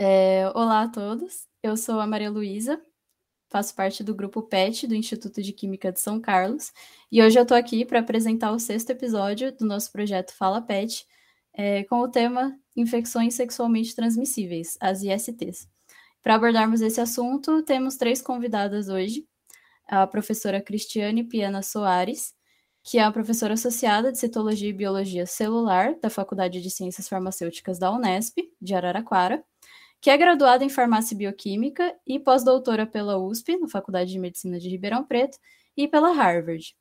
É, olá a todos, eu sou a Maria Luísa, faço parte do grupo PET do Instituto de Química de São Carlos, e hoje eu estou aqui para apresentar o sexto episódio do nosso projeto Fala PET, é, com o tema Infecções Sexualmente Transmissíveis, as ISTs. Para abordarmos esse assunto, temos três convidadas hoje, a professora Cristiane Piana Soares, que é a professora associada de Citologia e Biologia Celular da Faculdade de Ciências Farmacêuticas da Unesp, de Araraquara, que é graduada em Farmácia e Bioquímica e pós-doutora pela USP, na Faculdade de Medicina de Ribeirão Preto, e pela Harvard.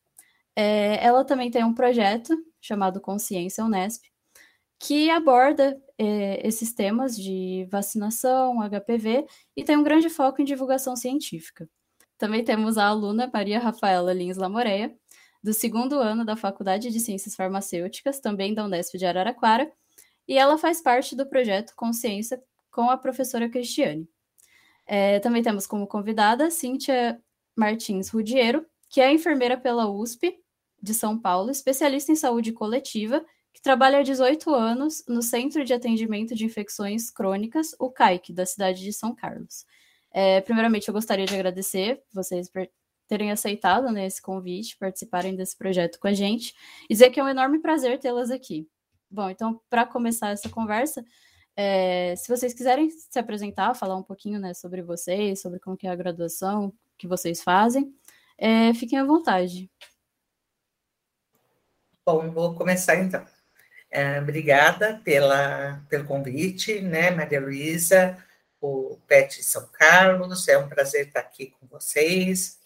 É, ela também tem um projeto chamado Consciência Unesp, que aborda é, esses temas de vacinação, HPV, e tem um grande foco em divulgação científica. Também temos a aluna Maria Rafaela Lins Lamoreia, do segundo ano da Faculdade de Ciências Farmacêuticas, também da Unesp de Araraquara, e ela faz parte do projeto Consciência com a professora Cristiane. É, também temos como convidada Cíntia Martins Rudiero, que é enfermeira pela USP de São Paulo, especialista em saúde coletiva, que trabalha há 18 anos no Centro de Atendimento de Infecções Crônicas, o CAIC, da cidade de São Carlos. É, primeiramente, eu gostaria de agradecer vocês por terem aceitado né, esse convite, participarem desse projeto com a gente, e dizer que é um enorme prazer tê-las aqui. Bom, então, para começar essa conversa, é, se vocês quiserem se apresentar, falar um pouquinho né, sobre vocês, sobre como é a graduação que vocês fazem, é, fiquem à vontade. Bom, vou começar então. É, obrigada pela, pelo convite, né, Maria Luísa, o PET São Carlos, é um prazer estar aqui com vocês.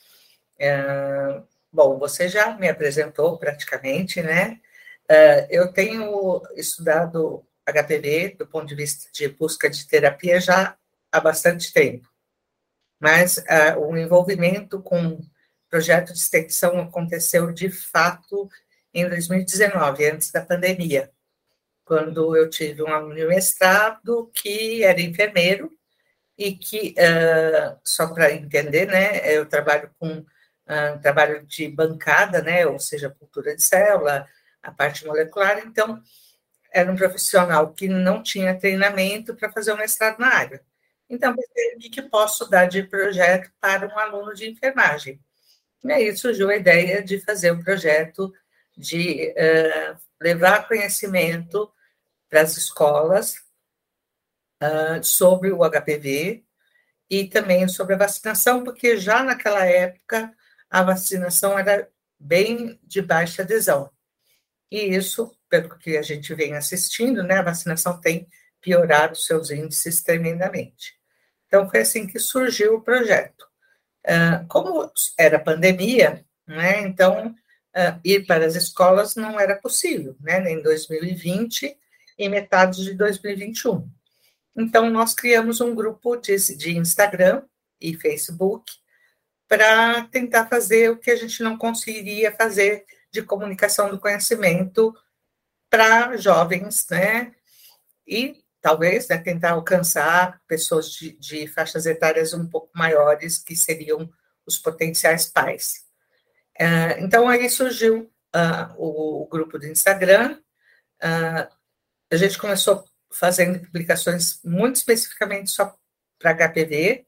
É, bom, você já me apresentou praticamente, né? É, eu tenho estudado HPV, do ponto de vista de busca de terapia, já há bastante tempo. Mas uh, o envolvimento com o projeto de extensão aconteceu de fato em 2019, antes da pandemia, quando eu tive um aluno de mestrado que era enfermeiro e que, uh, só para entender, né, eu trabalho com uh, trabalho de bancada, né, ou seja, cultura de célula, a parte molecular, então era um profissional que não tinha treinamento para fazer um mestrado na área. Então, pensei, o que posso dar de projeto para um aluno de enfermagem? E aí surgiu a ideia de fazer um projeto de uh, levar conhecimento para as escolas uh, sobre o HPV e também sobre a vacinação, porque já naquela época a vacinação era bem de baixa adesão. E isso pelo que a gente vem assistindo, né, a vacinação tem piorado seus índices tremendamente. Então, foi assim que surgiu o projeto. Uh, como era pandemia, né, então, uh, ir para as escolas não era possível, né, em 2020 e metade de 2021. Então, nós criamos um grupo de, de Instagram e Facebook para tentar fazer o que a gente não conseguiria fazer de comunicação do conhecimento para jovens, né? E talvez né, tentar alcançar pessoas de, de, faixas etárias um pouco maiores, que seriam os potenciais pais. Uh, então, aí surgiu uh, o, o, grupo do Instagram. Uh, a gente começou fazendo publicações muito especificamente só para HPV,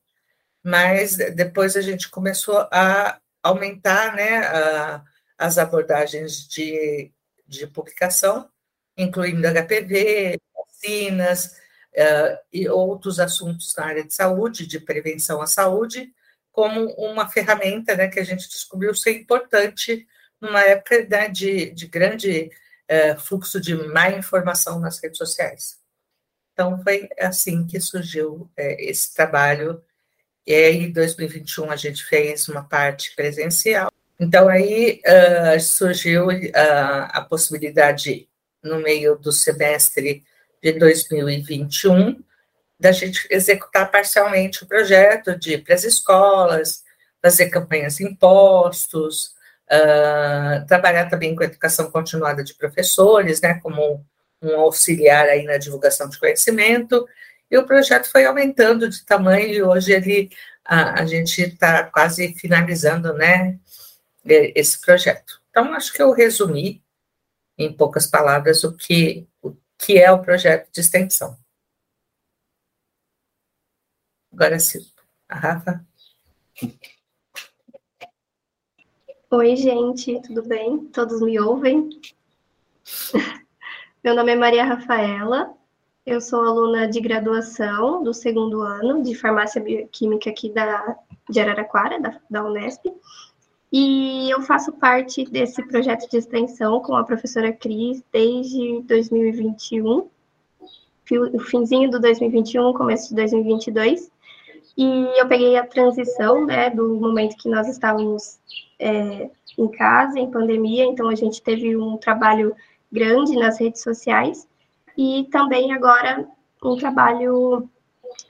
mas depois a gente começou a aumentar né, as abordagens de, de publicação incluindo HPV, vacinas uh, e outros assuntos na área de saúde, de prevenção à saúde, como uma ferramenta né, que a gente descobriu ser importante numa época né, de, de grande uh, fluxo de má informação nas redes sociais. Então, foi assim que surgiu uh, esse trabalho. E aí, em 2021, a gente fez uma parte presencial. Então, aí uh, surgiu a possibilidade no meio do semestre de 2021, da gente executar parcialmente o projeto de ir para as escolas, fazer campanhas em postos, uh, trabalhar também com a educação continuada de professores, né, como um auxiliar aí na divulgação de conhecimento, e o projeto foi aumentando de tamanho, e hoje ele, a, a gente está quase finalizando, né, esse projeto. Então, acho que eu resumi em poucas palavras, o que, o que é o projeto de extensão. Agora sim, a Rafa. Oi, gente, tudo bem? Todos me ouvem? Meu nome é Maria Rafaela, eu sou aluna de graduação do segundo ano de farmácia bioquímica aqui da, de Araraquara, da, da Unesp, e eu faço parte desse projeto de extensão com a professora Cris desde 2021, o finzinho do 2021, começo de 2022. E eu peguei a transição, né, do momento que nós estávamos é, em casa, em pandemia, então a gente teve um trabalho grande nas redes sociais e também agora um trabalho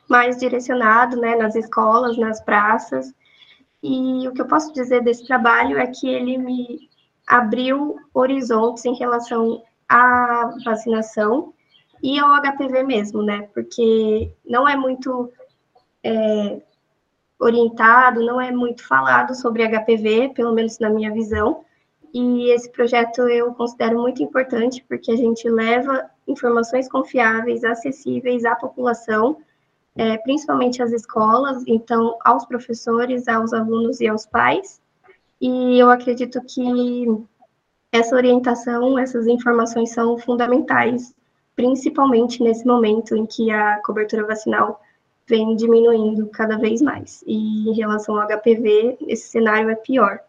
mais direcionado, né, nas escolas, nas praças, e o que eu posso dizer desse trabalho é que ele me abriu horizontes em relação à vacinação e ao HPV mesmo, né? Porque não é muito é, orientado, não é muito falado sobre HPV, pelo menos na minha visão. E esse projeto eu considero muito importante porque a gente leva informações confiáveis, acessíveis à população é, principalmente às escolas, então aos professores, aos alunos e aos pais. E eu acredito que essa orientação, essas informações são fundamentais, principalmente nesse momento em que a cobertura vacinal vem diminuindo cada vez mais. E em relação ao HPV, esse cenário é pior.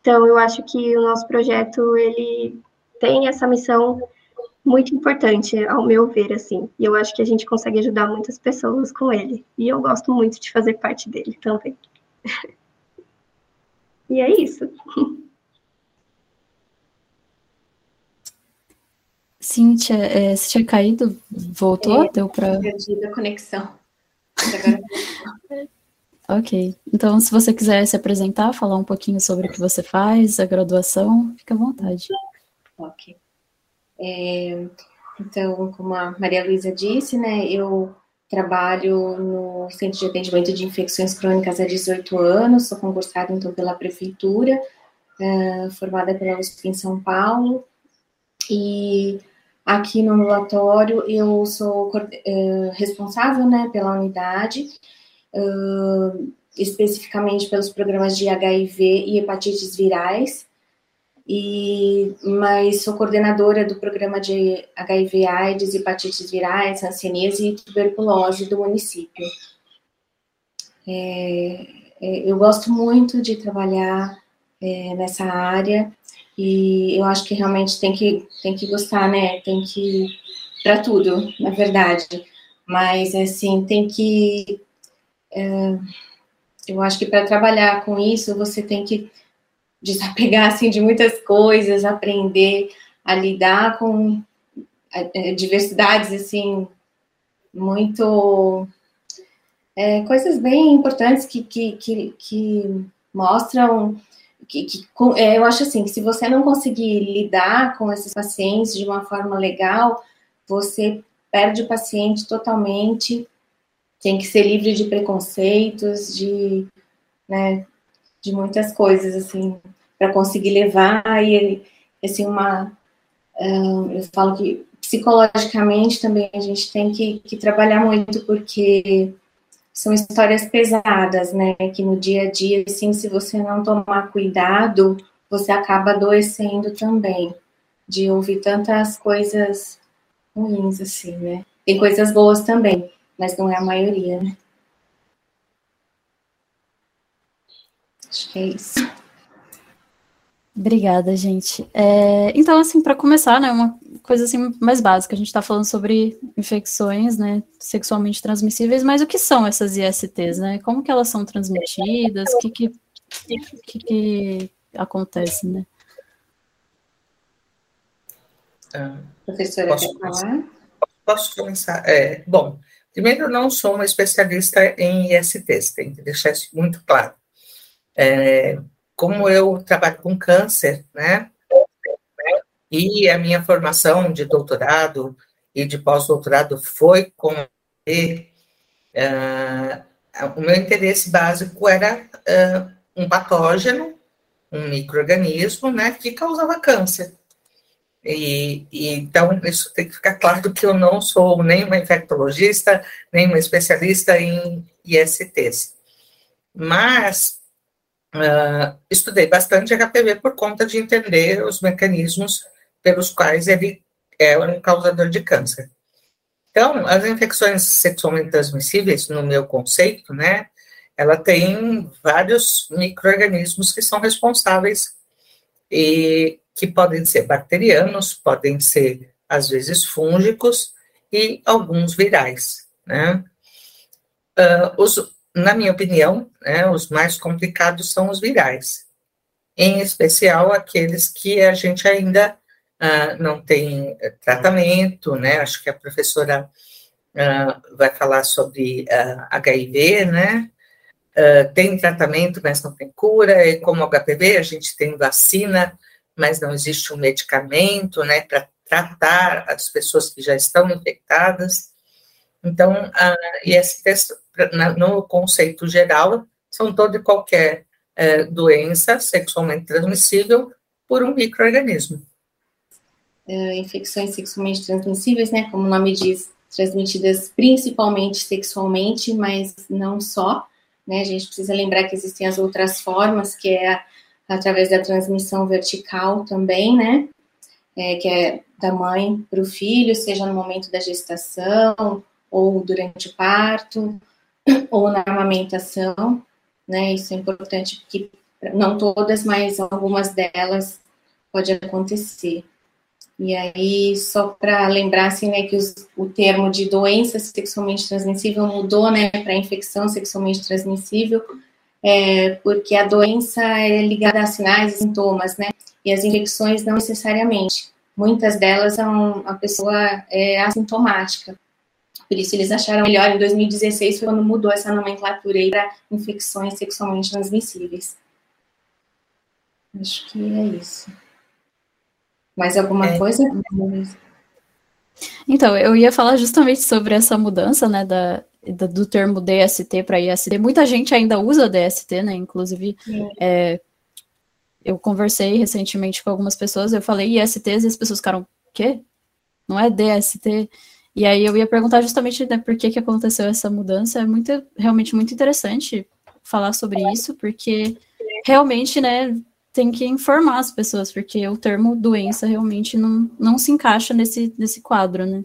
Então, eu acho que o nosso projeto ele tem essa missão muito importante, ao meu ver, assim. E eu acho que a gente consegue ajudar muitas pessoas com ele. E eu gosto muito de fazer parte dele também. e é isso. Cíntia, é, você tinha caído? Voltou? É, Deu para. Perdi a conexão. ok. Então, se você quiser se apresentar, falar um pouquinho sobre o que você faz, a graduação, fica à vontade. Ok. É, então, como a Maria Luísa disse, né, eu trabalho no Centro de Atendimento de Infecções Crônicas há 18 anos, sou concursada, então, pela Prefeitura, é, formada pela USP em São Paulo, e aqui no ambulatório eu sou é, responsável, né, pela unidade, é, especificamente pelos programas de HIV e hepatites virais, e mas sou coordenadora do programa de HIV, AIDS, hepatites virais, hanseníase e tuberculose do município. É, é, eu gosto muito de trabalhar é, nessa área e eu acho que realmente tem que tem que gostar, né? Tem que para tudo, na verdade. Mas assim tem que é, eu acho que para trabalhar com isso você tem que desapegar assim de muitas coisas, aprender a lidar com é, diversidades assim muito é, coisas bem importantes que, que, que, que mostram que, que é, eu acho assim que se você não conseguir lidar com esses pacientes de uma forma legal, você perde o paciente totalmente. Tem que ser livre de preconceitos, de, né, de muitas coisas, assim, para conseguir levar e, assim, uma... Eu falo que psicologicamente também a gente tem que, que trabalhar muito, porque são histórias pesadas, né, que no dia a dia, assim, se você não tomar cuidado, você acaba adoecendo também, de ouvir tantas coisas ruins, assim, né. Tem coisas boas também, mas não é a maioria, né. Acho que é isso. Obrigada, gente. É, então, assim, para começar, né, uma coisa assim mais básica, a gente está falando sobre infecções, né, sexualmente transmissíveis, mas o que são essas ISTs, né? Como que elas são transmitidas? O que que, que, que acontece, né? Ah, Professora, posso quer falar? Posso começar? É, bom, primeiro, eu não sou uma especialista em ISTs, tem que deixar isso muito claro. É, como eu trabalho com câncer, né? E a minha formação de doutorado e de pós-doutorado foi com uh, o meu interesse básico era uh, um patógeno, um microorganismo, né, que causava câncer. E, e, então isso tem que ficar claro que eu não sou nem uma infectologista, nem uma especialista em ISTs. Mas uh, estudei bastante HPV por conta de entender os mecanismos pelos quais ele é um causador de câncer. Então, as infecções sexualmente transmissíveis, no meu conceito, né, ela tem vários micro-organismos que são responsáveis e que podem ser bacterianos, podem ser, às vezes, fúngicos e alguns virais, né? Uh, os, na minha opinião, né, os mais complicados são os virais, em especial aqueles que a gente ainda uh, não tem tratamento, né? Acho que a professora uh, vai falar sobre HIV, né? tem tratamento, mas não tem cura, e como HPV, a gente tem vacina, mas não existe um medicamento, né, para tratar as pessoas que já estão infectadas. Então, a No conceito geral, são toda e qualquer é, doença sexualmente transmissível por um microorganismo. É, infecções sexualmente transmissíveis, né, como o nome diz, transmitidas principalmente sexualmente, mas não só. Né, a gente precisa lembrar que existem as outras formas, que é através da transmissão vertical também, né? É, que é da mãe para o filho, seja no momento da gestação, ou durante o parto, ou na amamentação, né? Isso é importante porque não todas, mas algumas delas pode acontecer. E aí, só para lembrar, assim, né, que os, o termo de doença sexualmente transmissível mudou, né, para infecção sexualmente transmissível, é, porque a doença é ligada a sinais e sintomas, né? E as infecções não necessariamente. Muitas delas são, a pessoa é assintomática. Por isso eles acharam melhor em 2016 foi quando mudou essa nomenclatura aí para infecções sexualmente transmissíveis. Acho que é isso. Mais alguma é. coisa? Então, eu ia falar justamente sobre essa mudança, né, da, do termo DST para IST. Muita gente ainda usa DST, né? Inclusive, é, eu conversei recentemente com algumas pessoas, eu falei ISTs e as pessoas ficaram, quê? Não é DST? E aí eu ia perguntar justamente né, por que, que aconteceu essa mudança. É muito, realmente muito interessante falar sobre isso, porque realmente, né, tem que informar as pessoas, porque o termo doença realmente não, não se encaixa nesse, nesse quadro, né?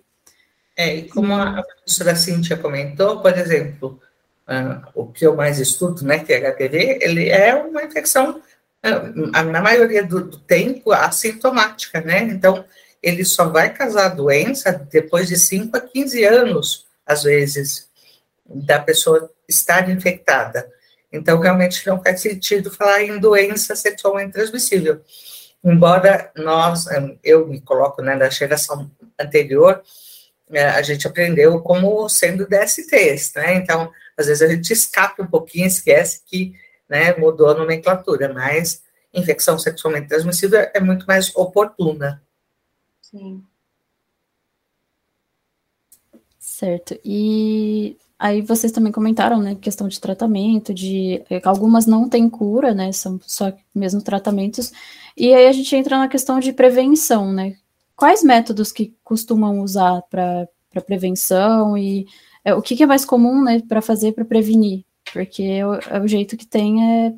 É, e como a professora Cíntia comentou, por exemplo, uh, o que eu mais estudo, né, que é HPV, ele é uma infecção, uh, na maioria do, do, tempo, assintomática, né? Então, ele só vai causar doença depois de 5 a 15 anos, às vezes, da pessoa estar infectada. Então, realmente não faz sentido falar em doença sexualmente transmissível. Embora nós, eu me coloco né, na geração anterior, é, a gente aprendeu como sendo DSTs, né? Então, às vezes a gente escapa um pouquinho, esquece que né, mudou a nomenclatura, mas infecção sexualmente transmissível é muito mais oportuna. Sim. Certo. E aí vocês também comentaram, né, questão de tratamento, de é, algumas não têm cura, né, são só mesmo tratamentos. E aí a gente entra na questão de prevenção, né? quais métodos que costumam usar para prevenção e é, o que, que, é mais comum né, para fazer para prevenir? Porque é o, é o, jeito que tem é.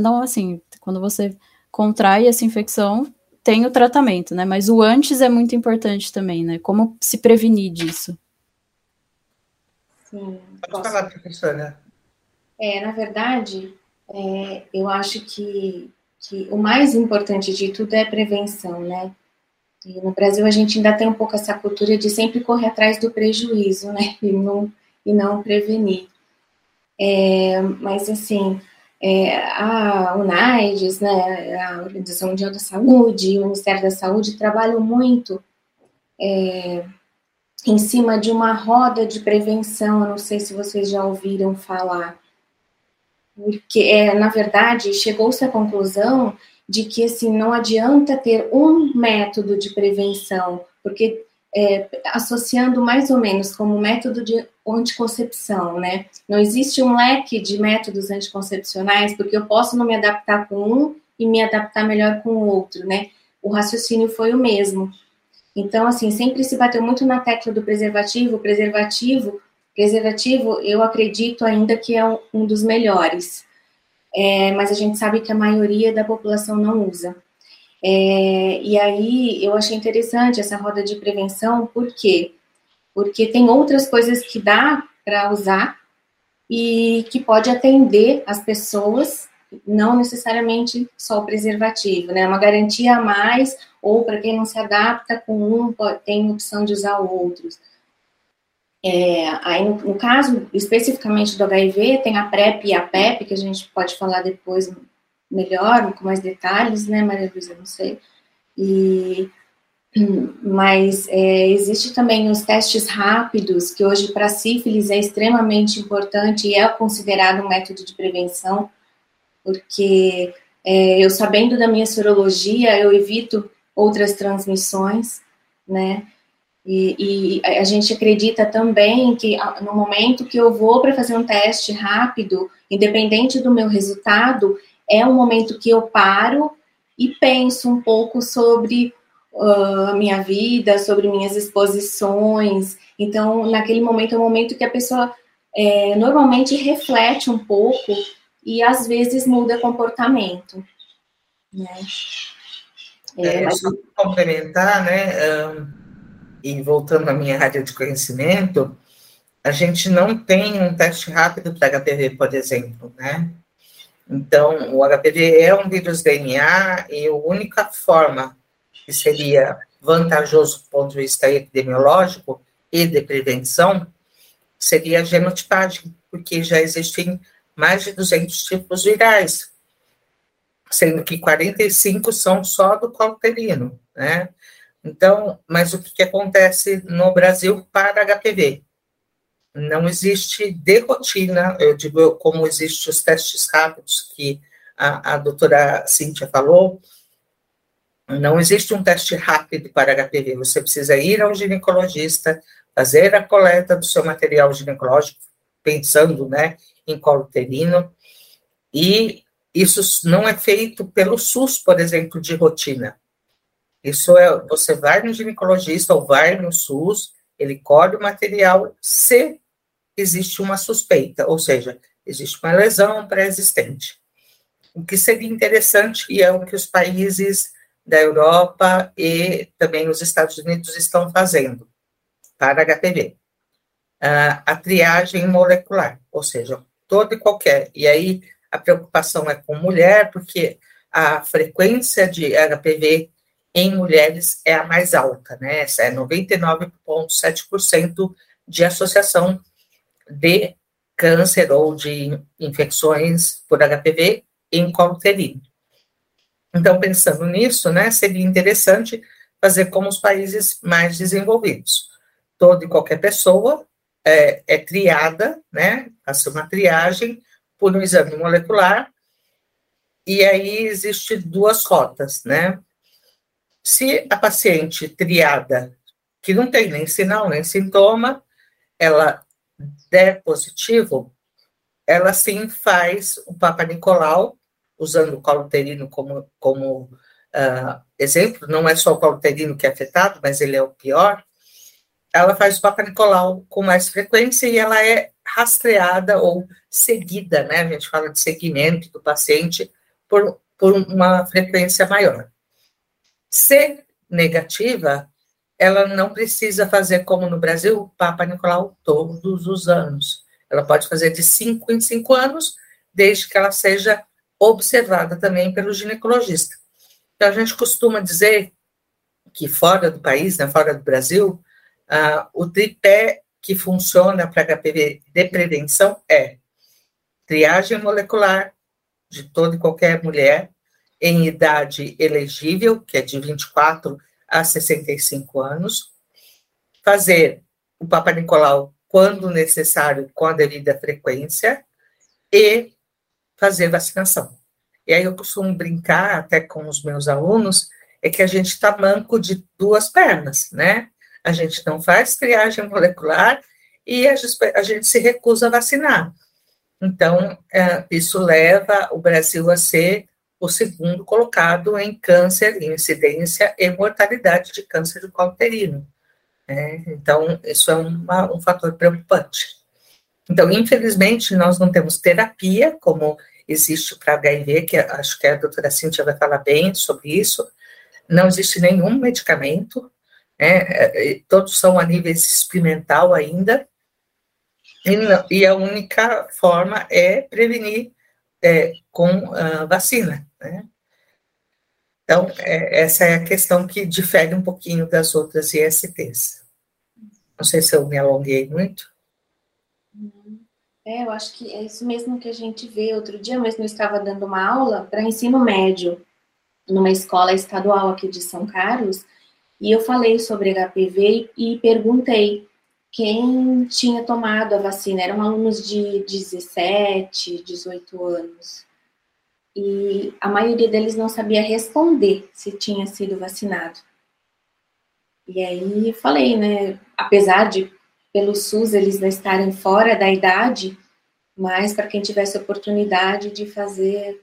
Não, assim, quando você contrai essa infecção, tem o tratamento, né? Mas o antes é muito importante também, né? Como se prevenir disso? Sim. Pode falar, professora. É, na verdade, é, eu acho que, que o mais importante de tudo é prevenção, né? E no Brasil a gente ainda tem um pouco essa cultura de sempre correr atrás do prejuízo, né? E não, e não prevenir. É, mas assim, é, a UNAIDS, né, a Organização Mundial da Saúde, o Ministério da Saúde trabalham muito é, em cima de uma roda de prevenção. Eu não sei se vocês já ouviram falar, porque é, na verdade chegou-se à conclusão de que assim não adianta ter um método de prevenção, porque é, associando mais ou menos como método de anticoncepção, né? Não existe um leque de métodos anticoncepcionais, porque eu posso não me adaptar com um e me adaptar melhor com o outro, né? o raciocínio foi o mesmo. Então, assim, sempre se bateu muito na tecla do preservativo, preservativo, preservativo, eu acredito ainda que é um, dos melhores. É, mas a gente sabe que a maioria da população não usa. É, e aí eu achei interessante essa roda de prevenção, por quê? Porque tem outras coisas que dá para usar e que pode atender as pessoas, não necessariamente só o preservativo, né? Uma garantia a mais, ou para quem não se adapta com um, tem opção de usar outros. É, aí, no, no, caso especificamente do HIV, tem a PrEP e a PEP, que a gente pode falar depois melhor, com mais detalhes, né, Maria Luísa? Não sei. E, mas é, existe também os testes rápidos, que hoje para sífilis é extremamente importante e é considerado um método de prevenção, porque é, eu sabendo da minha sorologia, eu evito outras transmissões, né? E, e, a gente acredita também que no momento que eu vou para fazer um teste rápido, independente do meu resultado, é um momento que eu paro e penso um pouco sobre uh, a minha vida, sobre minhas exposições. Então, naquele momento é um momento que a pessoa é, normalmente reflete um pouco e às vezes muda comportamento. Né? É, é, mas... Só complementar, né? Um e voltando à minha área de conhecimento, a gente não tem um teste rápido para HPV, por exemplo, né? Então, o HPV é um vírus DNA e a única forma que seria vantajoso do ponto de vista epidemiológico e de prevenção seria a genotipagem, porque já existem mais de 200 tipos virais, sendo que 45 são só do cauterino, né? Então, mas o que, que acontece no Brasil para HPV? Não existe de rotina, eu digo como existem os testes rápidos que a, a doutora Cíntia falou, não existe um teste rápido para HPV. Você precisa ir ao ginecologista, fazer a coleta do seu material ginecológico, pensando né, em colo uterino, e isso não é feito pelo SUS, por exemplo, de rotina. Isso é, você vai no ginecologista ou vai no SUS, ele colhe o material se existe uma suspeita, ou seja, existe uma lesão pré-existente. O que seria interessante, e é o que os países da Europa e também os Estados Unidos estão fazendo para HPV. a triagem molecular, ou seja, todo e qualquer. E aí a preocupação é com mulher, porque a frequência de HPV em mulheres é a mais alta, né? Essa é 99,7% de associação de câncer ou de infecções por HPV em colo uterino. Então, pensando nisso, né, seria interessante fazer como os países mais desenvolvidos. Toda e qualquer pessoa é, é triada, né, faz uma triagem por um exame molecular, e aí existe duas rotas, né, se a paciente triada, que não tem nem sinal nem sintoma, ela der positivo, ela sim faz o Papa Nicolau, usando o colo uterino como, como uh, exemplo, não é só o colo uterino que é afetado, mas ele é o pior, ela faz o Papa Nicolau com mais frequência e ela é rastreada ou seguida, né? A gente fala de seguimento do paciente por, por uma frequência maior. Se negativa, ela não precisa fazer como no Brasil, o Papa Nicolau todos os anos. Ela pode fazer de cinco em cinco anos, desde que ela seja observada também pelo ginecologista. Então, a gente costuma dizer que fora do país, né, fora do Brasil, uh, o tripé que funciona para HPV de prevenção é triagem molecular de toda e qualquer mulher, em idade elegível, que é de 24 a 65 anos, fazer o Papa Nicolau quando necessário, com a devida frequência, e fazer vacinação. E aí eu costumo brincar até com os meus alunos, é que a gente está manco de duas pernas, né? A gente não faz triagem molecular e a gente, se recusa a vacinar. Então, é, isso leva o Brasil a ser o segundo colocado em câncer, incidência e mortalidade de câncer do colo uterino. Né? Então, isso é uma, um fator preocupante. Então, infelizmente, nós não temos terapia como existe para HIV, que acho que a doutora Cíntia vai falar bem sobre isso. Não existe nenhum medicamento, né? todos são a nível experimental ainda, e, não, e a única forma é prevenir é, com vacina. Né? Então, é, essa é a questão que difere um pouquinho das outras ISTs. Não sei se eu me alonguei muito. É, eu acho que é isso mesmo que a gente vê. Outro dia mesmo eu estava dando uma aula para ensino médio, numa escola estadual aqui de São Carlos, e eu falei sobre HPV e perguntei quem tinha tomado a vacina. Eram alunos de 17, 18 anos. E a maioria deles não sabia responder se tinha sido vacinado. E aí falei, né? Apesar de pelo SUS eles não estarem fora da idade, mas para quem tivesse oportunidade de fazer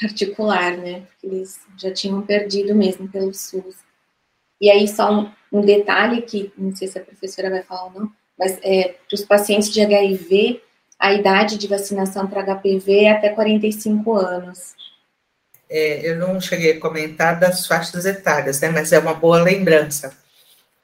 particular, né? Porque eles já tinham perdido mesmo pelo SUS. E aí, só um, um detalhe que não sei se a professora vai falar ou não, mas é, para os pacientes de HIV, a idade de vacinação para HPV é até 45 anos. É, eu não cheguei a comentar das faixas etárias, né? Mas é uma boa lembrança.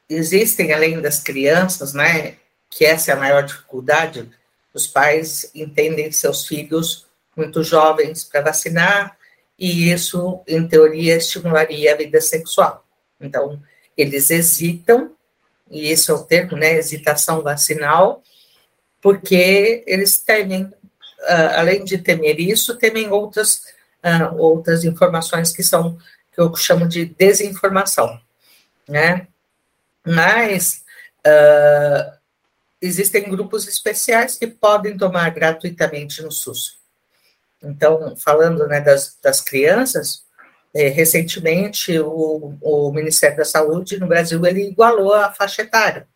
Existem, além das crianças, né? que essa é a maior dificuldade, os pais entendem seus filhos muito jovens para vacinar, e isso, em teoria, estimularia a vida sexual. Então, eles hesitam, e esse é o termo, né, hesitação vacinal, porque eles temem, uh, além de temer isso, temem outras, uh, outras informações que são, que eu chamo de desinformação, né? Mas, uh, existem grupos especiais que podem tomar gratuitamente no SUS. Então, falando né, das, das crianças, é, recentemente o, o, Ministério da Saúde no Brasil ele igualou a faixa etária.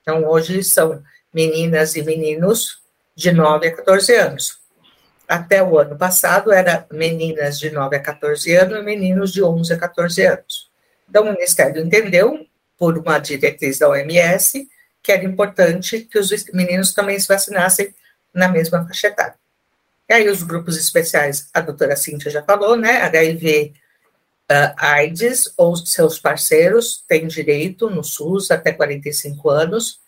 Então, hoje são meninas e meninos de 9 a 14 anos. Até o ano passado era meninas de 9 a 14 anos e meninos de 11 a 14 anos. Então, o Ministério entendeu, por uma diretriz da OMS, que era importante que os meninos também se vacinassem na mesma faixa etária. E aí os grupos especiais, a doutora Cíntia já falou, né, HIV, uh, AIDS ou seus parceiros têm direito no SUS até 45 anos,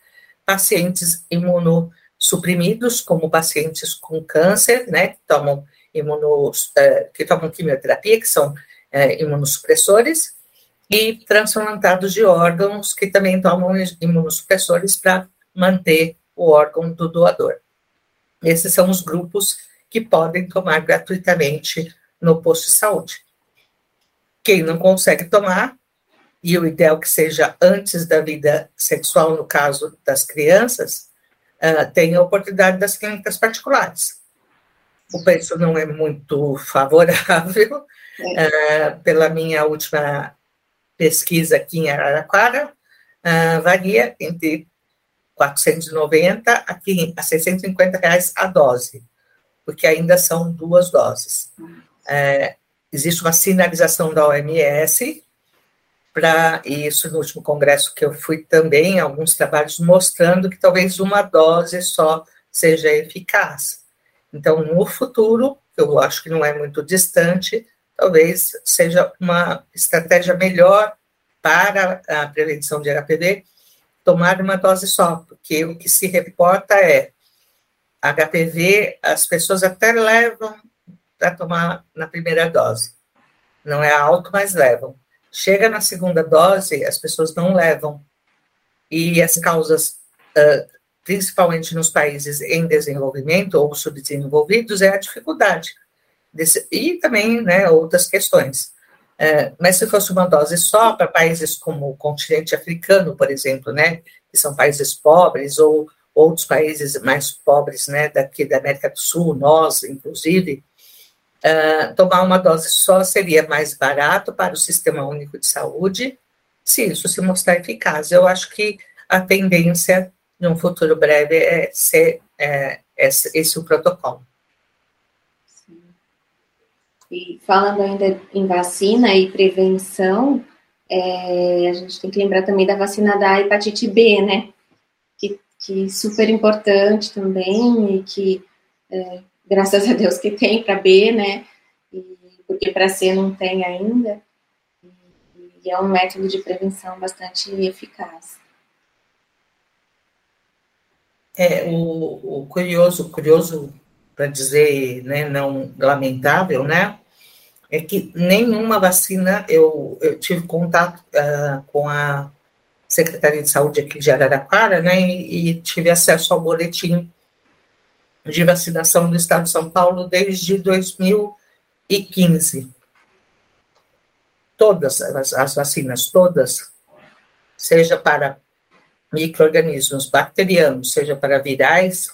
pacientes imunossuprimidos, como pacientes com câncer, né, que tomam, imunos, uh, que tomam quimioterapia, que são uh, imunossupressores, e transplantados de órgãos que também tomam imunossupressores para manter o órgão do doador. Esses são os grupos que podem tomar gratuitamente no posto de saúde. Quem não consegue tomar, e o ideal que seja antes da vida sexual, no caso das crianças, uh, tem a oportunidade das clínicas particulares. O preço não é muito favorável, uh, pela minha última pesquisa aqui em Araraquara uh, varia entre 490 aqui a 650 reais a dose, porque ainda são duas doses. É, existe uma sinalização da OMS para isso no último congresso que eu fui também alguns trabalhos mostrando que talvez uma dose só seja eficaz. Então, no futuro, eu acho que não é muito distante, talvez seja uma estratégia melhor para a prevenção de HPV tomar uma dose só, porque o que se reporta é HPV, as pessoas até levam para tomar na primeira dose. Não é alto, mas levam. Chega na segunda dose, as pessoas não levam. E as causas, principalmente nos países em desenvolvimento ou subdesenvolvidos, é a dificuldade desse, e também né, outras questões. É, mas se fosse uma dose só para países como o continente africano, por exemplo, né, que são países pobres, ou outros países mais pobres, né, daqui da América do Sul, nós, inclusive, uh, tomar uma dose só seria mais barato para o Sistema Único de Saúde, se isso se mostrar eficaz. Eu acho que a tendência, num futuro breve, é ser é, esse, esse o protocolo. E falando ainda em vacina e prevenção, é, a gente tem que lembrar também da vacina da hepatite B, né? Que, que super importante também e que, é, graças a Deus que tem para B, né? E, porque para C não tem ainda. E, é um método de prevenção bastante eficaz. É, o, o curioso, curioso para dizer, né, não lamentável, né, é que nenhuma vacina, eu, eu tive contato uh, com a Secretaria de Saúde aqui de Araraquara, né, e, e, tive acesso ao boletim de vacinação do Estado de São Paulo desde 2015. Todas as, as vacinas, todas, seja para micro-organismos bacterianos, seja para virais,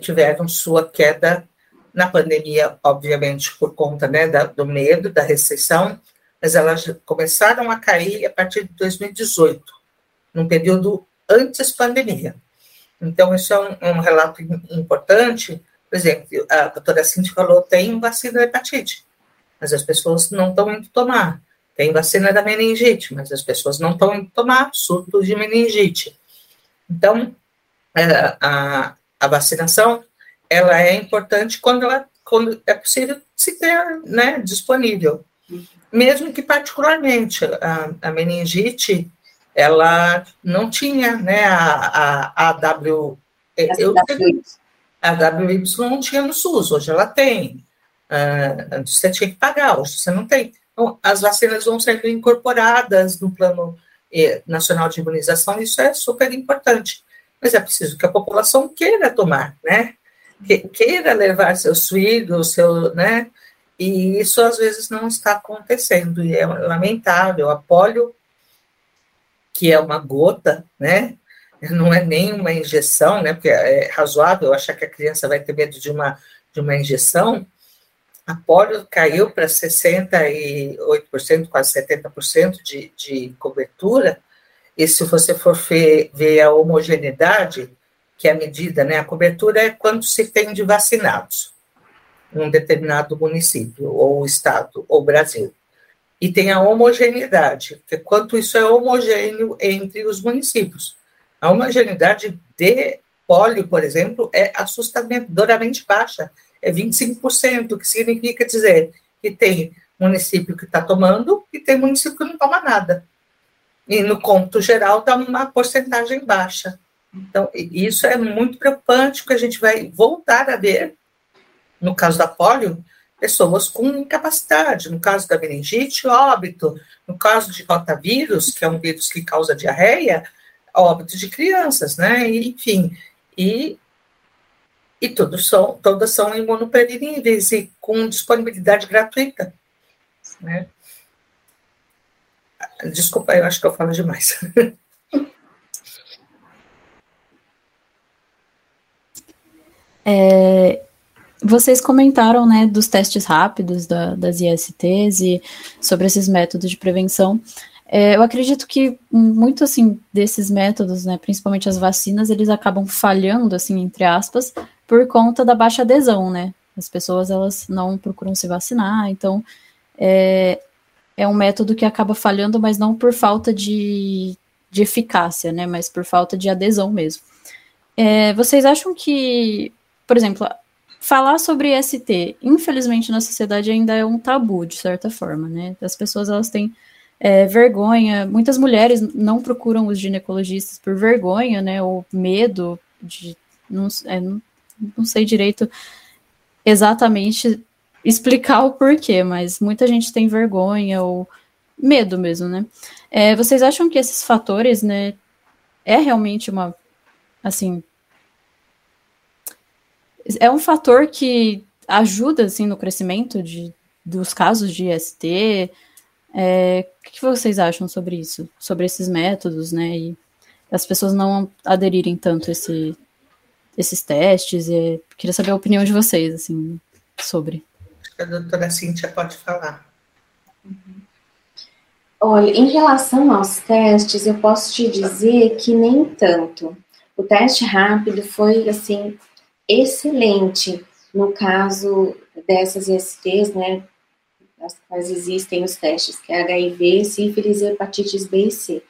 tiveram sua queda na pandemia, obviamente, por conta né, da, do medo, da restrição, mas elas começaram a cair a partir de 2018, num período antes pandemia. Então, isso é um, um relato importante. Por exemplo, a doutora Cindy falou, tem vacina da hepatite, mas as pessoas não estão indo tomar. Tem vacina da meningite, mas as pessoas não estão indo tomar surto de meningite. Então, é, a, a vacinação ela é importante quando, ela, quando é possível se ter né, disponível. Mesmo que, particularmente, a, a meningite, ela não tinha né, a, a, a W. Eu, a WY não tinha no SUS, hoje ela tem. Uh, você tinha que pagar, hoje você não tem. Então, as vacinas vão sendo incorporadas no Plano eh, Nacional de Imunização, isso é super importante. Mas é preciso que a população queira tomar, né? Que, queira levar seus filhos, seu, né? E isso às vezes não está acontecendo, e é lamentável. A polio, que é uma gota, né? Não é nem uma injeção, né? Porque é razoável achar que a criança vai ter medo de uma, de uma injeção, a polio caiu para 68%, quase 70% de, de cobertura, e se você for ver, a homogeneidade, que é a medida, né, a cobertura é quanto se tem de vacinados num determinado município, ou estado, ou Brasil. E tem a homogeneidade, que quanto isso é homogêneo entre os municípios. A homogeneidade de polio, por exemplo, é assustadoramente baixa é 25%, que significa dizer que tem município que está tomando e tem município que não toma nada. E no conto geral dá uma porcentagem baixa. Então, isso é muito preocupante, porque a gente vai voltar a ver, no caso da polio, pessoas com incapacidade, no caso da meningite, óbito, no caso de rotavírus, que é um vírus que causa diarreia, óbito de crianças, né? enfim, e e todos são, todas são imunopreveníveis e com disponibilidade gratuita. Né? Desculpa, eu acho que eu falo demais. É, vocês comentaram né, dos testes rápidos da, das ISTs e sobre esses métodos de prevenção. É, eu acredito que muito assim desses métodos, né, principalmente as vacinas, eles acabam falhando, assim, entre aspas, por conta da baixa adesão, né? As pessoas elas não procuram se vacinar, então é, é um método que acaba falhando, mas não por falta de, de eficácia, né? Mas por falta de adesão mesmo. É, vocês acham que, por exemplo, falar sobre ST, infelizmente na sociedade ainda é um tabu de certa forma, né? As pessoas elas têm é, vergonha, muitas mulheres não procuram os ginecologistas por vergonha, né? Ou medo de não, é, não sei direito exatamente explicar o porquê, mas muita gente tem vergonha ou medo mesmo, né? É, vocês acham que esses fatores, né, é realmente uma, assim, é um fator que ajuda, assim, no crescimento de, dos casos de IST? É, o que vocês acham sobre isso? Sobre esses métodos, né, e as pessoas não aderirem tanto a esse, esses testes. E queria saber a opinião de vocês, assim, sobre. A doutora Cíntia pode falar. Olha, em relação aos testes, eu posso te dizer que nem tanto. O teste rápido foi, assim, excelente, no caso dessas ISTs, né, as quais existem os testes, que é HIV, sífilis e hepatites B e C.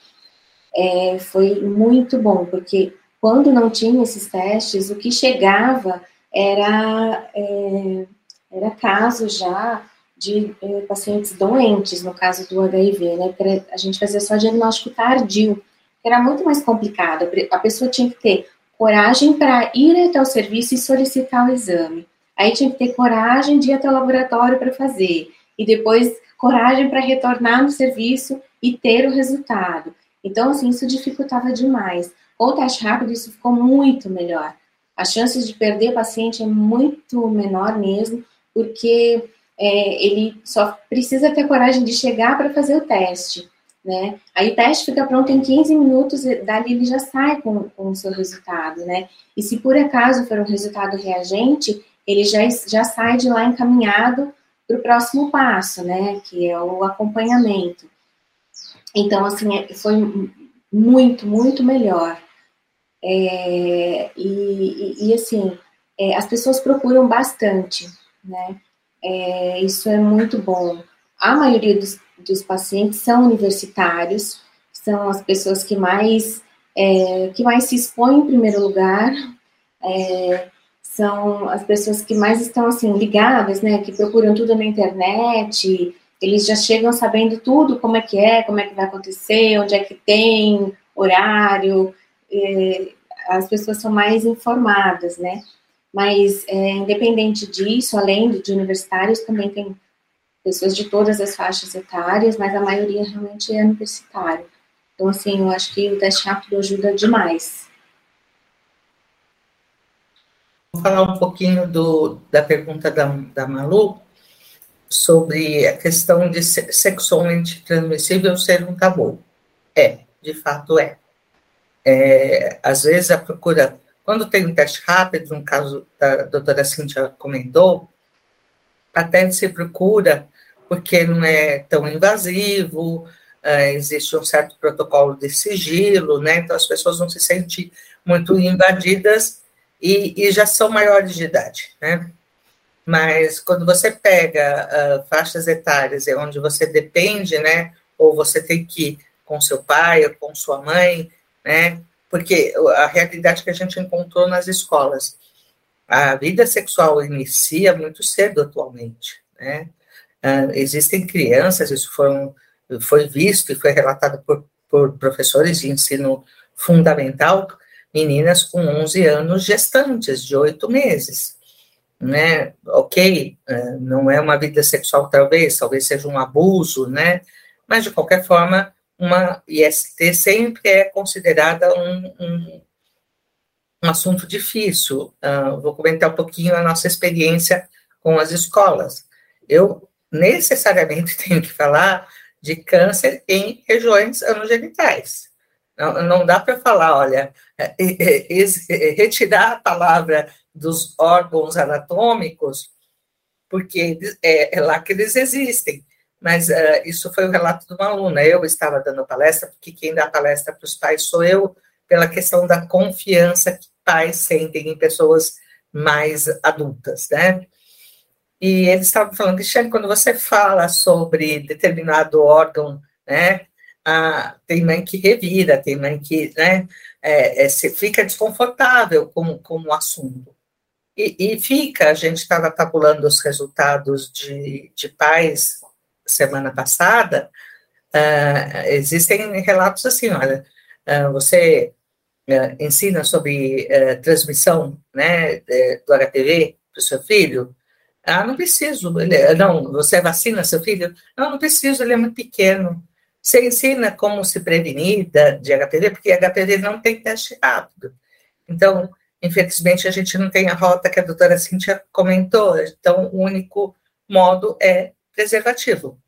É, foi muito bom, porque quando não tinha esses testes, o que chegava era, é, era caso já de é, pacientes doentes, no caso do HIV, né? A gente fazia só diagnóstico tardio, era muito mais complicado. A pessoa tinha que ter coragem para ir até o serviço e solicitar o exame. Aí tinha que ter coragem de ir até o laboratório para fazer. E depois coragem para retornar no serviço e ter o resultado. Então, assim, isso dificultava demais. Com o teste rápido, isso ficou muito melhor. As chances de perder o paciente é muito menor mesmo, porque é, ele só precisa ter coragem de chegar para fazer o teste, né? Aí o teste fica pronto em 15 minutos, e dali ele já sai com, com o seu resultado, né? E se por acaso for um resultado reagente, ele já, já sai de lá encaminhado para o próximo passo, né? Que é o acompanhamento. Então, assim, é, foi muito, muito melhor. É, e, e, assim, é, as pessoas procuram bastante, né? É, isso é muito bom. A maioria dos, dos, pacientes são universitários, são as pessoas que mais, é, que mais se expõem em primeiro lugar, é, são as pessoas que mais estão, assim, ligadas, né, que procuram tudo na internet, eles já chegam sabendo tudo, como é que é, como é que vai acontecer, onde é que tem, horário, é, as pessoas são mais informadas, né? Mas, é, independente disso, além de universitários, também tem pessoas de todas as faixas etárias, mas a maioria realmente é universitário. Então, assim, eu acho que o teste rápido ajuda demais. Vou falar um pouquinho do, da pergunta da, da Malu sobre a questão de sexualmente transmissível ser um tabu. É, de fato é. é às vezes a procura quando tem um teste rápido, no caso da doutora Cíntia comentou, até se procura porque não é tão invasivo, uh, existe um certo protocolo de sigilo, né? Então as pessoas não se sentem muito invadidas e, e já são maiores de idade, né? Mas quando você pega uh, faixas etárias onde você depende, né? Ou você tem que ir com seu pai ou com sua mãe, né? porque a realidade que a gente encontrou nas escolas, a vida sexual inicia muito cedo atualmente, né? Uh, existem crianças, isso foi, foi visto e foi relatado por, por professores de ensino fundamental, meninas com 11 anos gestantes, de oito meses, né? Ok, uh, não é uma vida sexual, talvez, talvez seja um abuso, né? Mas, de qualquer forma, uma IST sempre é considerada um, um, um assunto difícil. Uh, vou comentar um pouquinho a nossa experiência com as escolas. Eu necessariamente tenho que falar de câncer em regiões anogenitais. Não, não dá para falar, olha, é, é, é, retirar a palavra dos órgãos anatômicos, porque é, é lá que eles existem mas uh, isso foi o relato de uma aluna. Eu estava dando palestra, porque quem dá palestra para os pais sou eu, pela questão da confiança que pais sentem em pessoas mais adultas, né? E eles estavam falando, Cristiane, quando você fala sobre determinado órgão, né, ah, tem mãe que revira, tem mãe que, né, é, é, fica desconfortável com, com o assunto. E, e fica, a gente estava tabulando os resultados de, de pais semana passada, uh, existem relatos assim, olha, uh, você uh, ensina sobre transmissão né, do HPV para o seu filho? Ah, não preciso. Ele, não, você vacina seu filho? Não, não preciso, ele é muito pequeno. Você ensina como se prevenir da, de HPV, porque HPV não tem teste rápido. Então, infelizmente, a gente não tem a rota que a doutora Cíntia comentou. Então, o único modo é preservativo.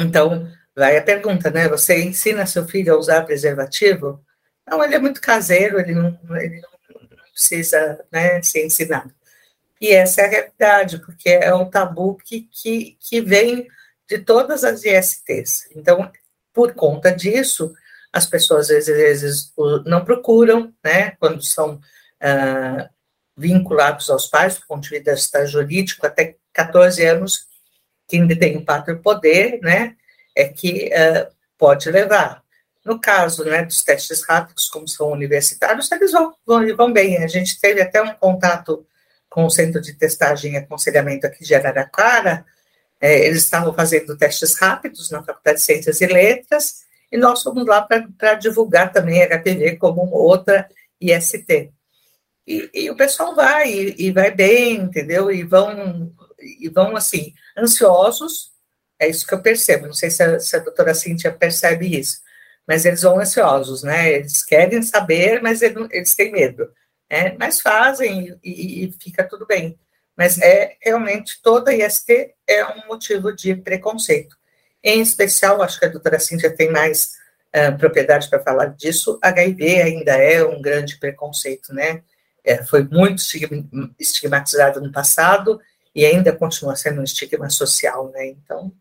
Então, vai a pergunta, né? Você ensina seu filho a usar preservativo? Não, ele é muito caseiro, ele não, ele não precisa né, ser ensinado. E essa é a realidade, porque é um tabu que, que, que vem de todas as ISTs. Então, por conta disso, as pessoas às vezes não procuram, né, quando são uh, vinculados aos pais, do ponto de vista jurídico, até 14 anos, quem detém o pátrio poder, né, é que uh, pode levar. No caso né, dos testes rápidos, como são universitários, eles vão, vão, vão bem. A gente teve até um contato com o Centro de Testagem e Aconselhamento aqui de Araraquara, é, eles estavam fazendo testes rápidos na Faculdade de Ciências e Letras, e nós fomos lá para divulgar também a HPV como outra IST. E, e o pessoal vai, e, vai bem, entendeu? E vão, e vão assim, ansiosos, é isso que eu percebo, não sei se a, se a doutora Cíntia percebe isso, mas eles vão ansiosos, né? Eles querem saber, mas eles têm medo. Né? Mas fazem e, e fica tudo bem. Mas é realmente toda IST é um motivo de preconceito. Em especial, acho que a doutora Cíntia tem mais uh, propriedade para falar disso, HIV ainda é um grande preconceito, né? É, foi muito estigmatizado no passado e ainda continua sendo um estigma social, né? Então,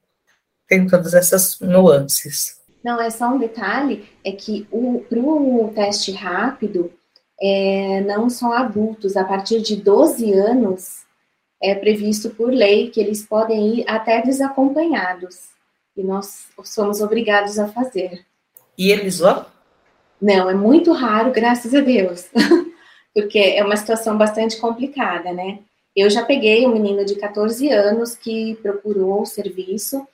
tem todas essas nuances. Não, é só um detalhe, é que para o teste rápido, é, não são adultos, a partir de 12 anos, é previsto por lei que eles podem ir até desacompanhados. E nós somos obrigados a fazer. E eles vão? Não, é muito raro, graças a Deus. Porque é uma situação bastante complicada, né? Eu já peguei um menino de 14 anos que procurou o serviço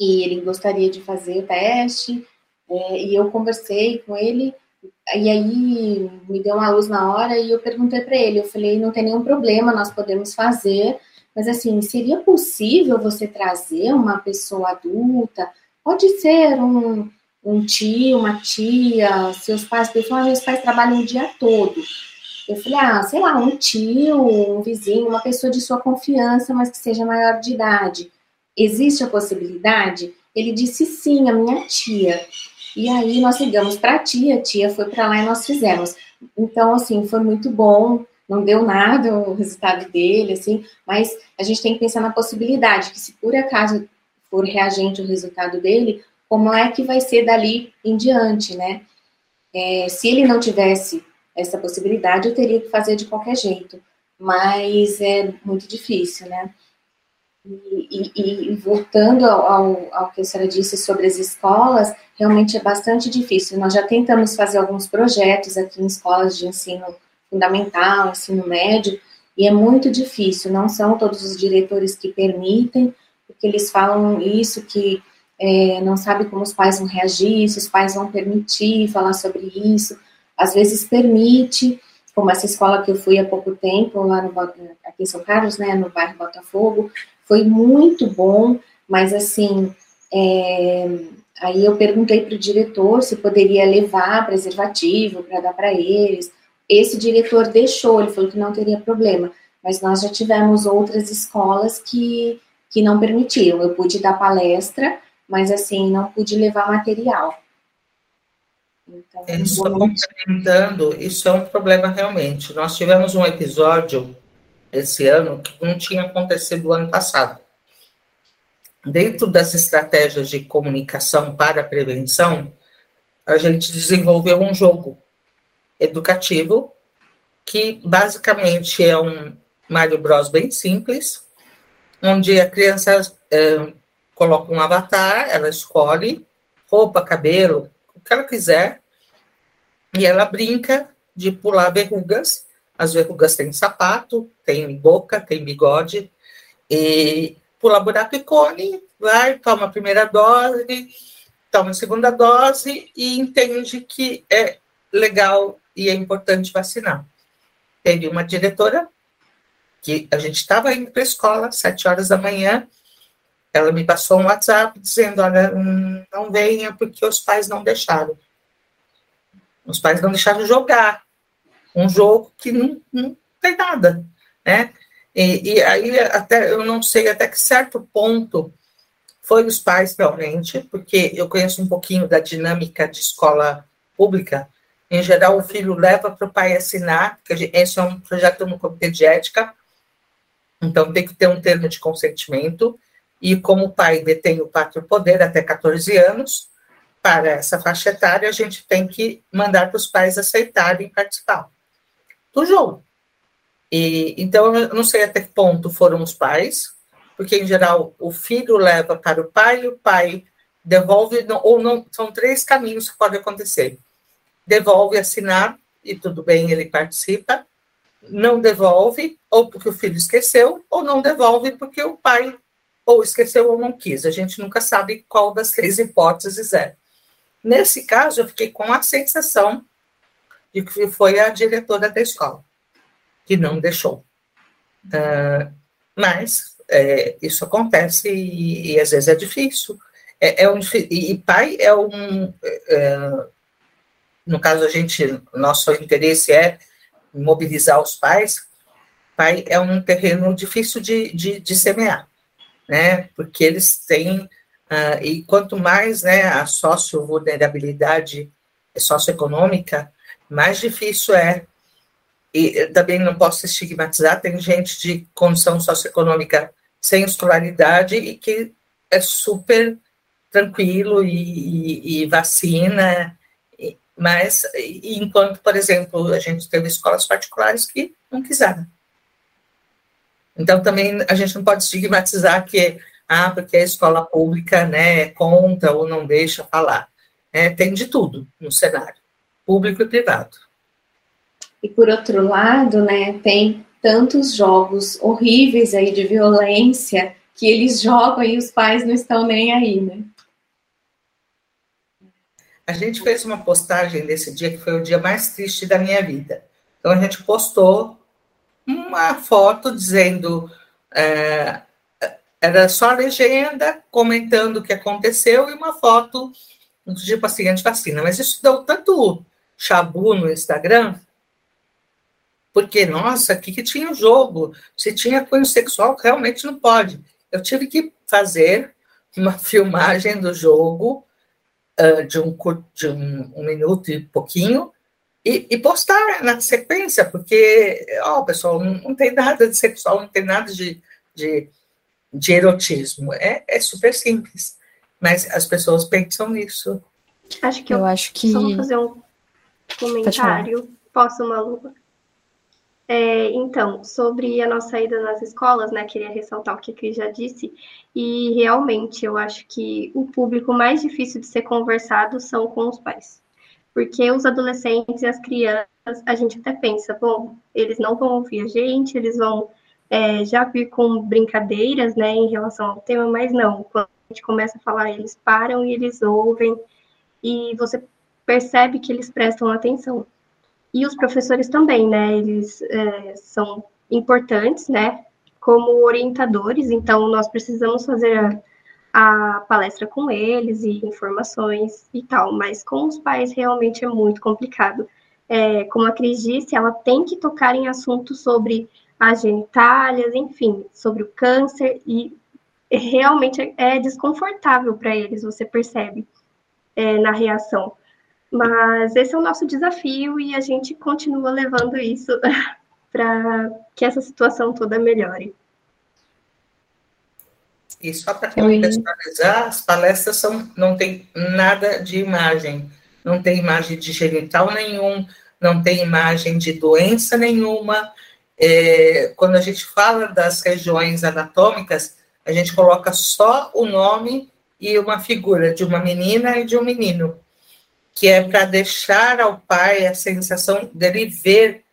e ele gostaria de fazer o teste, é, e eu conversei com ele, e aí me deu uma luz na hora e eu perguntei para ele, eu falei, não tem nenhum problema, nós podemos fazer, mas assim, seria possível você trazer uma pessoa adulta? Pode ser um, um tio, uma tia, seus pais, pessoal, meus pais trabalham o dia todo. Eu falei, ah, sei lá, um tio, um vizinho, uma pessoa de sua confiança, mas que seja maior de idade. Existe a possibilidade? Ele disse sim, a minha tia. E aí nós ligamos para a tia, a tia foi para lá e nós fizemos. Então, assim, foi muito bom, não deu nada o resultado dele, assim, mas a gente tem que pensar na possibilidade que se por acaso for reagente o resultado dele, como é que vai ser dali em diante, né? É, se ele não tivesse essa possibilidade, eu teria que fazer de qualquer jeito, mas é muito difícil, né? E, e, e voltando ao, ao, que a senhora disse sobre as escolas, realmente é bastante difícil. Nós já tentamos fazer alguns projetos aqui em escolas de ensino fundamental, ensino médio, e é muito difícil. Não são todos os diretores que permitem, porque eles falam isso que é, não sabe como os pais vão reagir, se os pais vão permitir falar sobre isso. Às vezes permite, como essa escola que eu fui há pouco tempo, lá no, aqui em São Carlos, né, no bairro Botafogo, foi muito bom, mas assim, é, aí eu perguntei para o diretor se poderia levar preservativo para dar para eles. Esse diretor deixou, ele falou que não teria problema, mas nós já tivemos outras escolas que, que não permitiam. Eu pude dar palestra, mas assim, não pude levar material. Então, isso complementando, isso é um problema realmente. Nós tivemos um episódio esse ano que não tinha acontecido o ano passado. Dentro das estratégias de comunicação para a prevenção, a gente desenvolveu um jogo educativo que basicamente é um Mario Bros bem simples, onde a criança é, coloca um avatar, ela escolhe roupa, cabelo, o que ela quiser, e ela brinca de pular verrugas as verrugas têm sapato, tem boca, tem bigode, e pula buraco e cone, vai, toma a primeira dose, toma a segunda dose e entende que é legal e é importante vacinar. Teve uma diretora que a gente estava indo para a escola, sete horas da manhã, ela me passou um WhatsApp dizendo, olha, não venha porque os pais não deixaram. Os pais não deixaram jogar um jogo que não, não tem nada, né? E, e, aí até eu não sei até que certo ponto foi os pais realmente, porque eu conheço um pouquinho da dinâmica de escola pública. Em geral, o filho leva para o pai assinar, porque esse é um projeto no comitê de ética, então tem que ter um termo de consentimento. E como o pai detém o pátrio poder até 14 anos, para essa faixa etária, a gente tem que mandar para os pais aceitarem participar do jogo. E, então, eu não sei até que ponto foram os pais, porque, em geral, o filho leva para o pai e o pai devolve, ou não, são três caminhos que podem acontecer. Devolve assinar, e tudo bem, ele participa, não devolve, ou porque o filho esqueceu, ou não devolve porque o pai ou esqueceu ou não quis. A gente nunca sabe qual das três hipóteses é. Nesse caso, eu fiquei com a sensação de que foi a diretora da escola que não deixou. Uh, mas é, isso acontece e, e, às vezes é difícil. É, é um, e pai é um. É, no caso, a gente, nosso interesse é mobilizar os pais. Pai é um terreno difícil de, de, de semear, né? Porque eles têm. Uh, e quanto mais né, a socio-vulnerabilidade socioeconômica, mais difícil é. E também não posso estigmatizar, tem gente de condição socioeconômica sem escolaridade e que é super tranquilo e, e, e vacina, mas enquanto, por exemplo, a gente teve escolas particulares que não quiseram. Então, também a gente não pode estigmatizar que, ah, porque a escola pública, né, é conta ou não deixa falar. É, tem de tudo no cenário, público e privado. E por outro lado, né, tem tantos jogos horríveis aí de violência que eles jogam e os pais não estão nem aí, né? A gente fez uma postagem nesse dia que foi o dia mais triste da minha vida. Então a gente postou uma foto dizendo é, era só a legenda comentando o que aconteceu e uma foto do tipo assim, antivacina. Mas isso deu tanto chabu no Instagram porque, nossa, aqui que tinha o jogo, se tinha cunho sexual, realmente não pode. Eu tive que fazer uma filmagem do jogo uh, de, um, de um, um, minuto e pouquinho e, e, postar na sequência, porque, ó, pessoal, não, não, tem nada de sexual, não tem nada de, de, de erotismo. É, é super simples, mas as pessoas pensam nisso. Acho que eu, eu acho que. Só vou fazer um comentário. Posso, Malu? É, então, sobre a nossa ida nas escolas, né, queria ressaltar o que a Cris já disse, e realmente eu acho que o público mais difícil de ser conversado são com os pais. Porque os adolescentes e as crianças, a gente até pensa, bom, eles não vão ouvir a gente, eles vão é, já vir com brincadeiras, né, em relação ao tema, mas não, quando a gente começa a falar, eles param e eles ouvem, e você percebe que eles prestam atenção. E os professores também, né? Eles é, são importantes, né? Como orientadores, então nós precisamos fazer a, a palestra com eles e informações e tal, mas com os pais realmente é muito complicado. É, como a Cris disse, ela tem que tocar em assuntos sobre as genitálias, enfim, sobre o câncer, e realmente é desconfortável para eles, você percebe é, na reação. Mas esse é o nosso desafio e a gente continua levando isso para que essa situação toda melhore. E só para contextualizar, as palestras são, não tem nada de imagem, não tem imagem de genital nenhum, não tem imagem de doença nenhuma. É, quando a gente fala das regiões anatômicas, a gente coloca só o nome e uma figura de uma menina e de um menino que é para deixar ao pai a sensação dele ver,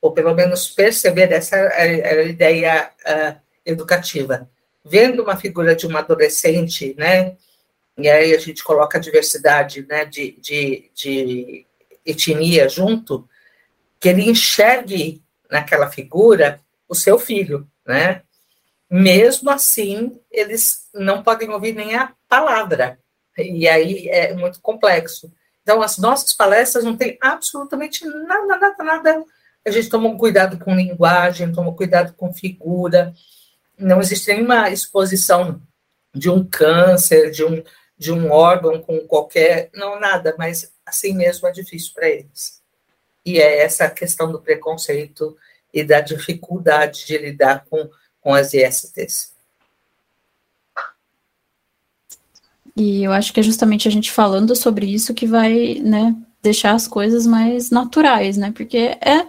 ou pelo menos perceber, essa é a ideia uh, educativa. Vendo uma figura de uma adolescente, né, e aí a gente coloca a diversidade né, de, de, de etnia junto, que ele enxergue naquela figura o seu filho, né? Mesmo assim, eles não podem ouvir nem a palavra, e aí é muito complexo. Então, as nossas palestras não tem absolutamente nada, nada, nada. A gente toma cuidado com linguagem, toma cuidado com figura. Não existe nenhuma exposição de um câncer, de um, de um órgão com qualquer. Não, nada, mas assim mesmo é difícil para eles. E é essa questão do preconceito e da dificuldade de lidar com, com as ISTs. E eu acho que é justamente a gente falando sobre isso que vai, né, deixar as coisas mais naturais, né? Porque é,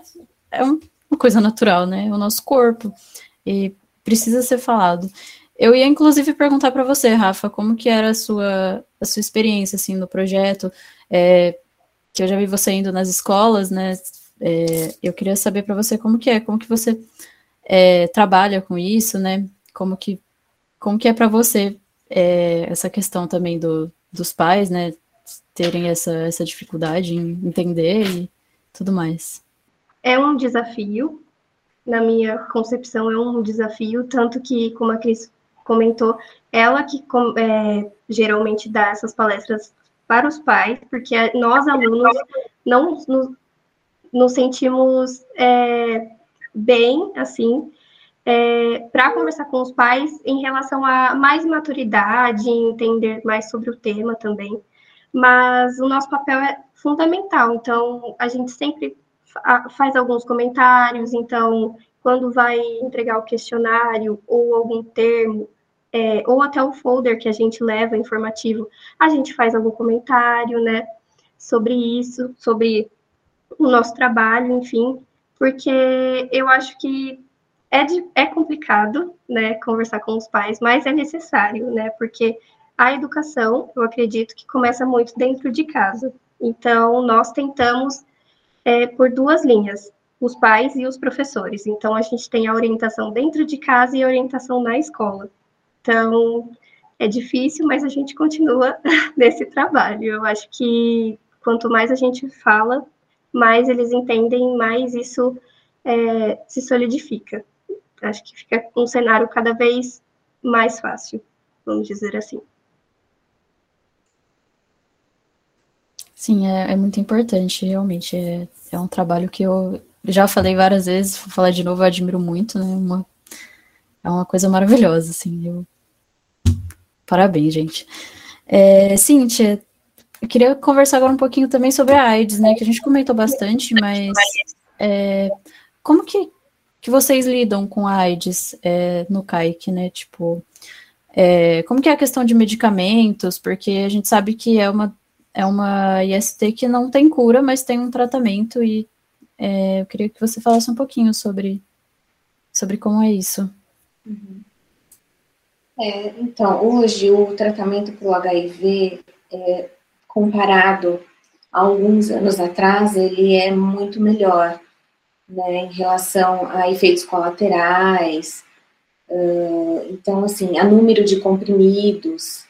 é um uma coisa natural, né? O nosso corpo. E precisa ser falado. Eu ia, inclusive, perguntar para você, Rafa, como que era a sua, a sua experiência, assim, no projeto, é, que eu já vi você indo nas escolas, né? É, eu queria saber para você como que é, como que você é, trabalha com isso, né? Como que, como que é para você é, essa questão também do, dos pais, né? Terem essa, essa dificuldade em entender e tudo mais. É um desafio, na minha concepção, é um desafio, tanto que, como a Cris comentou, ela que é, geralmente dá essas palestras para os pais, porque nós, alunos, não nos, nos sentimos é, bem, assim, é, para conversar com os pais em relação a mais maturidade, entender mais sobre o tema também. Mas o nosso papel é fundamental, então a gente sempre faz alguns comentários, então quando vai entregar o questionário ou algum termo, é, ou até o folder que a gente leva informativo, a gente faz algum comentário, né, sobre isso, sobre o nosso trabalho, enfim, porque eu acho que é, de, é complicado, né, conversar com os pais, mas é necessário, né, porque a educação, eu acredito que começa muito dentro de casa. Então, nós tentamos é, por duas linhas, os pais e os professores. Então, a gente tem a orientação dentro de casa e a orientação na escola. Então, é difícil, mas a gente continua nesse trabalho. Eu acho que quanto mais a gente fala, mais eles entendem, mais isso é, se solidifica acho que fica um cenário cada vez mais fácil, vamos dizer assim. Sim, é, é muito importante, realmente. É, é um trabalho que eu já falei várias vezes, vou falar de novo, eu admiro muito, né? Uma, é uma coisa maravilhosa, assim. Eu... Parabéns, gente. É, Cíntia, eu queria conversar agora um pouquinho também sobre a AIDS, né? Que a gente comentou bastante, mas é, como que que vocês lidam com a AIDS é, no CAIC, né? Tipo, é, como que é a questão de medicamentos? Porque a gente sabe que é uma, é uma IST que não tem cura, mas tem um tratamento e é, eu queria que você falasse um pouquinho sobre, sobre como é isso. Uhum. É, então, hoje o tratamento para o HIV, é, comparado a alguns anos atrás, ele é muito melhor né, em relação a efeitos colaterais. Uh, então, assim, a número de comprimidos,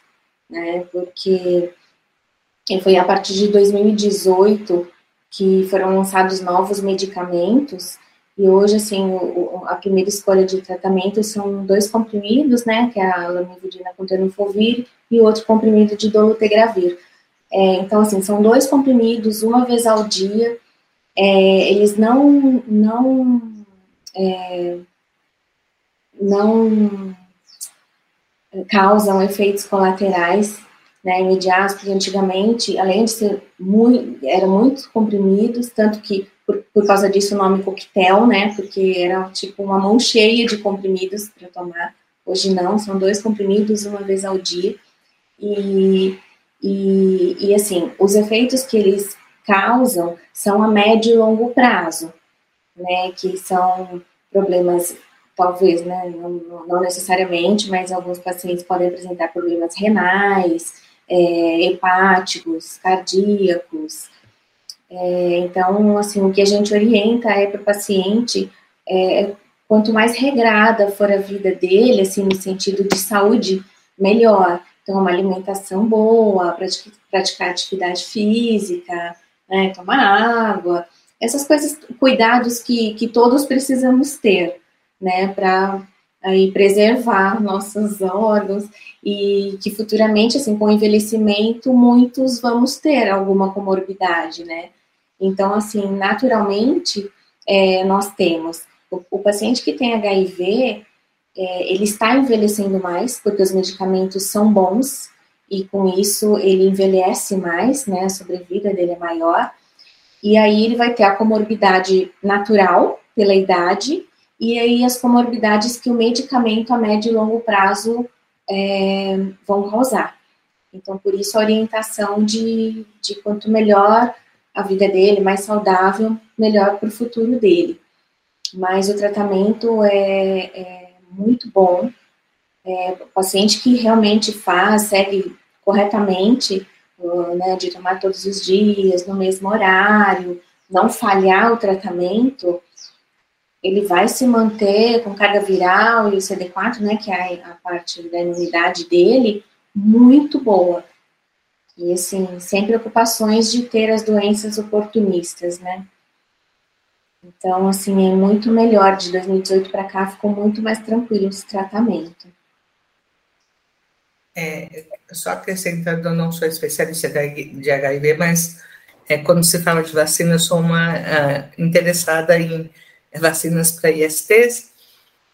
né, porque foi a partir de 2018 que foram lançados novos medicamentos, e hoje, assim, o, a primeira escolha de tratamento são dois comprimidos, né, que é a lamivudina com tenofovir e outro comprimido de dolutegravir. É, então, assim, são dois comprimidos uma vez ao dia, é, eles não não é, não causam efeitos colaterais né, imediatos, porque antigamente, além de ser muito, eram muito comprimidos, tanto que por, por causa disso o nome coquetel, né, porque era tipo uma mão cheia de comprimidos para tomar. Hoje não, são dois comprimidos uma vez ao dia. E, e, e assim, os efeitos que eles causam são a médio e longo prazo, né, que são problemas, talvez, né, não, não necessariamente, mas alguns pacientes podem apresentar problemas renais, é, hepáticos, cardíacos. É, então, assim, o que a gente orienta é para o paciente, é, quanto mais regrada for a vida dele, assim, no sentido de saúde, melhor. Então, uma alimentação boa, praticar, praticar atividade física, né? Tomar água, essas coisas, cuidados que, que todos precisamos ter, né? Para aí preservar nossos órgãos e que futuramente, assim, com o envelhecimento, muitos vamos ter alguma comorbidade, né? Então, assim, naturalmente, é, nós temos o, o, paciente que tem HIV, é, ele está envelhecendo mais, porque os medicamentos são bons, e com isso ele envelhece mais, né, a sobrevida dele é maior, e aí ele vai ter a comorbidade natural pela idade, e aí as comorbidades que o medicamento a médio e longo prazo é, vão causar. Então, por isso a orientação de, de quanto melhor a vida dele, mais saudável, melhor para o futuro dele. mas o tratamento é, é muito bom. É, o paciente que realmente faz, segue corretamente, né, de tomar todos os dias, no mesmo horário, não falhar o tratamento, ele vai se manter com carga viral e o CD4, né, que é a parte da imunidade dele, muito boa. E, assim, sem preocupações de ter as doenças oportunistas, né. Então, assim, é muito melhor. De 2018 para cá, ficou muito mais tranquilo esse tratamento. É, só acrescentando, eu não sou especialista de HIV, mas é, quando se fala de vacina, eu sou uma uh, interessada em vacinas para ISTs,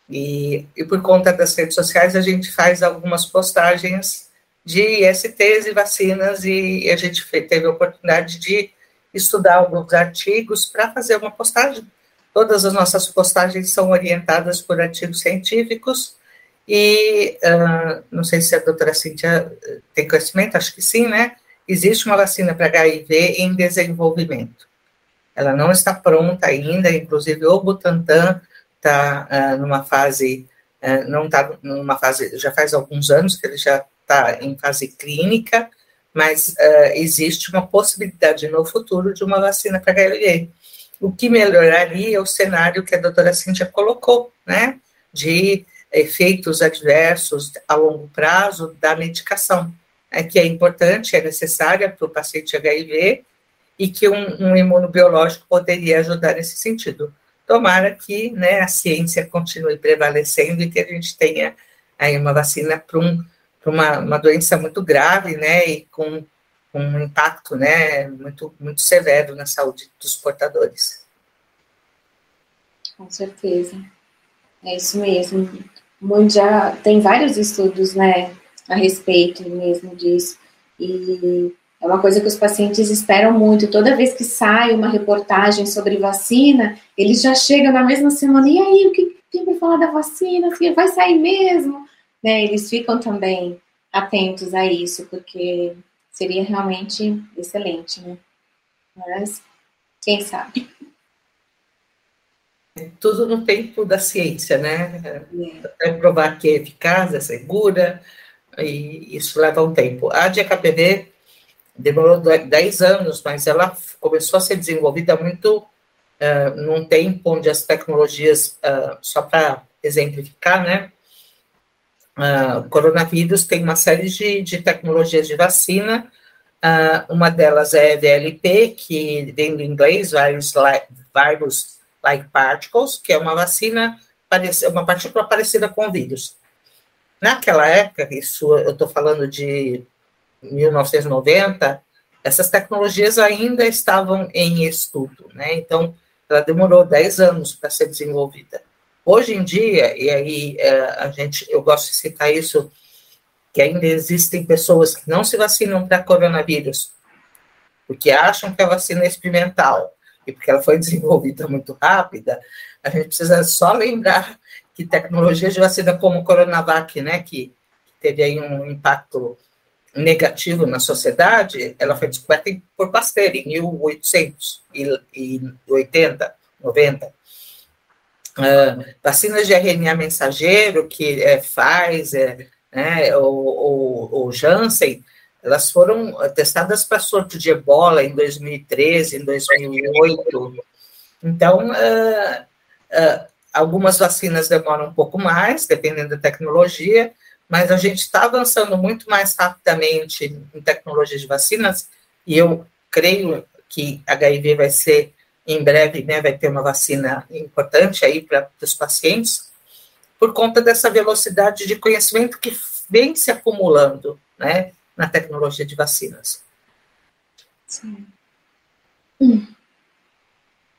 e, e por conta das redes sociais, a gente faz algumas postagens de ISTs e vacinas, e a gente teve a oportunidade de estudar alguns artigos para fazer uma postagem. Todas as nossas postagens são orientadas por artigos científicos, e uh, não sei se a doutora Cíntia tem conhecimento, acho que sim, né? Existe uma vacina para HIV em desenvolvimento. Ela não está pronta ainda, inclusive o Butantan está uh, numa fase, uh, não está numa fase, já faz alguns anos que ele já está em fase clínica, mas existe uma possibilidade no futuro de uma vacina para HIV. O que melhoraria é o cenário que a doutora Cíntia colocou, né, de efeitos adversos a longo prazo da medicação, é, que é importante, é necessária para o paciente HIV e que um, um imunobiológico poderia ajudar nesse sentido. Tomara que né, a ciência continue prevalecendo e que a gente tenha aí uma vacina para um uma, uma doença muito grave, né, e com, com um impacto, né, muito, muito severo na saúde dos portadores. Com certeza. É isso mesmo. Muito já tem vários estudos, né, a respeito mesmo disso. E é uma coisa que os pacientes esperam muito. Toda vez que sai uma reportagem sobre vacina, eles já chegam na mesma semana. E aí, o que tem para falar da vacina? Vai sair mesmo? né, eles ficam também atentos a isso, porque seria realmente excelente, né? Mas quem sabe? Tudo no tempo da ciência, né? É. provar que é eficaz, é segura, e isso leva um tempo. A de HPV demorou 10 anos, mas ela começou a ser desenvolvida muito uh, num tempo onde as tecnologias, uh, só para exemplificar, né? uh, coronavírus tem uma série de, de tecnologias de vacina, uma delas é VLP, que vem do inglês, Virus virus like Particles, que é uma vacina, uma partícula parecida com vírus. Naquela época, isso eu estou falando de 1990, essas tecnologias ainda estavam em estudo, né? Então, ela demorou 10 anos para ser desenvolvida. Hoje em dia, e aí é, a gente, eu gosto de citar isso, que ainda existem pessoas que não se vacinam para coronavírus, porque acham que a vacina é experimental, e porque ela foi desenvolvida muito rápida, a gente precisa só lembrar que tecnologias de vacina como o Coronavac, né, que teve aí um impacto negativo na sociedade, ela foi descoberta por Pasteur em 1880, 90. Uh, vacinas de RNA mensageiro, que é Pfizer, né, ou, ou, Janssen, elas foram testadas para surto de ebola em 2013, em 2008. Então, uh, uh, algumas vacinas demoram um pouco mais, dependendo da tecnologia, mas a gente está avançando muito mais rapidamente em tecnologia de vacinas, e eu creio que HIV vai ser em breve né, vai ter uma vacina importante aí para os pacientes, por conta dessa velocidade de conhecimento que vem se acumulando né, na tecnologia de vacinas. Sim. Hum.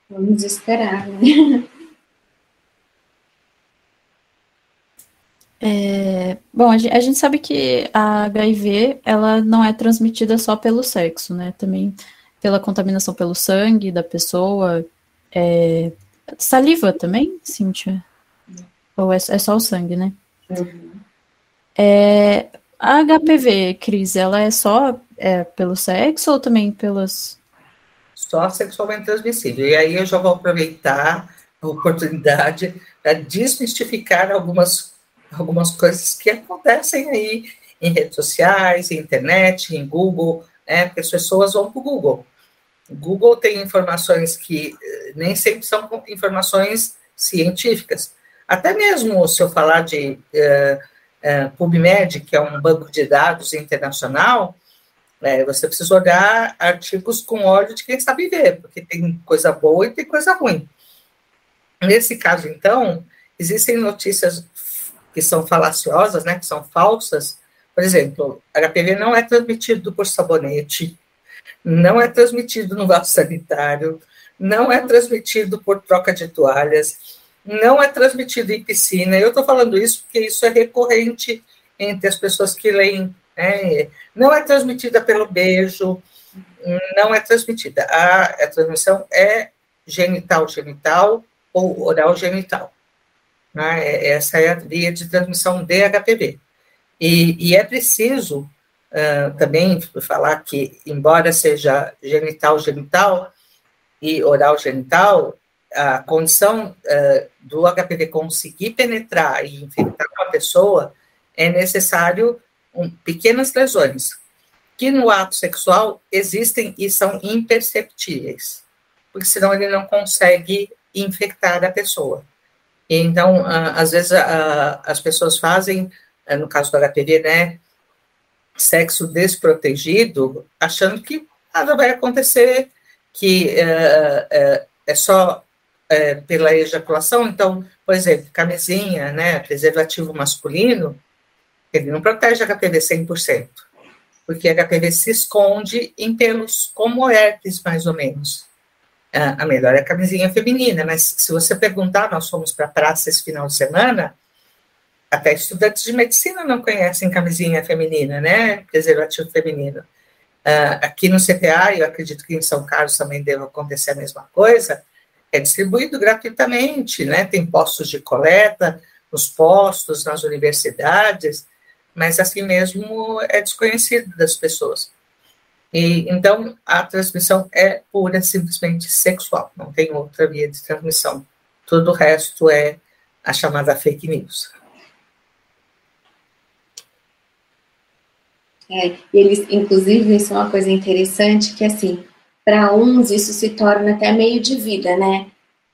Vamos esperar, né? É, bom, a gente, a gente, sabe que a HIV ela não é transmitida só pelo sexo, né? Também pela contaminação pelo sangue da pessoa. É... Saliva também, Cíntia? Ou é, é só o sangue, né? Uhum. É... A HPV, Cris, ela é só é, pelo sexo ou também pelas. Só sexualmente transmissível. E aí eu já vou aproveitar oportunidade para desmistificar algumas, algumas coisas que acontecem aí em redes sociais, em internet, em Google, né? Porque as pessoas vão para o Google. Google tem informações que eh, nem sempre são informações científicas. Até mesmo se eu falar de uh, uh, PubMed, que é um banco de dados internacional, é, você precisa olhar artigos com óleo de quem sabe ver, porque tem coisa boa e tem coisa ruim. Nesse caso, então, existem notícias que são falaciosas, né, que são falsas. Por exemplo, HPV não é transmitido por sabonete, não é transmitido no vaso sanitário, não é transmitido por troca de toalhas, não é transmitido em piscina. Eu estou falando isso porque isso é recorrente entre as pessoas que leem. Né? Não é transmitida pelo beijo, não é transmitida. A, a transmissão é genital-genital ou oral-genital. Né? É, essa é a via de transmissão de HPV. E, e é preciso uh, também falar que, embora seja genital-genital e oral-genital, a condição uh, do HPV conseguir penetrar e infectar uma pessoa é necessário um, pequenas lesões, que no ato sexual existem e são imperceptíveis, porque senão ele não consegue infectar a pessoa. Então, uh, às vezes, uh, as pessoas fazem, uh, no caso do HPV, né, sexo desprotegido, achando que nada vai acontecer, que é só é, pela ejaculação. Então, por exemplo, camisinha, né, preservativo masculino, ele não protege HPV 100%, porque HPV se esconde em pelos como herpes, mais ou menos. A melhor é a camisinha feminina, mas se você perguntar, nós fomos para a praça esse final de semana, até estudantes de medicina não conhecem camisinha feminina, né? Preservativo feminino. Uh, aqui no CPA, eu acredito que em São Carlos também deve acontecer a mesma coisa, é distribuído gratuitamente, né? Tem postos de coleta nos postos, nas universidades, mas assim mesmo é desconhecido das pessoas. E então a transmissão é pura simplesmente sexual, não tem outra via de transmissão. Todo o resto é a chamada fake news. É, eles, inclusive, isso é uma coisa interessante, que assim, para uns isso se torna até meio de vida, né?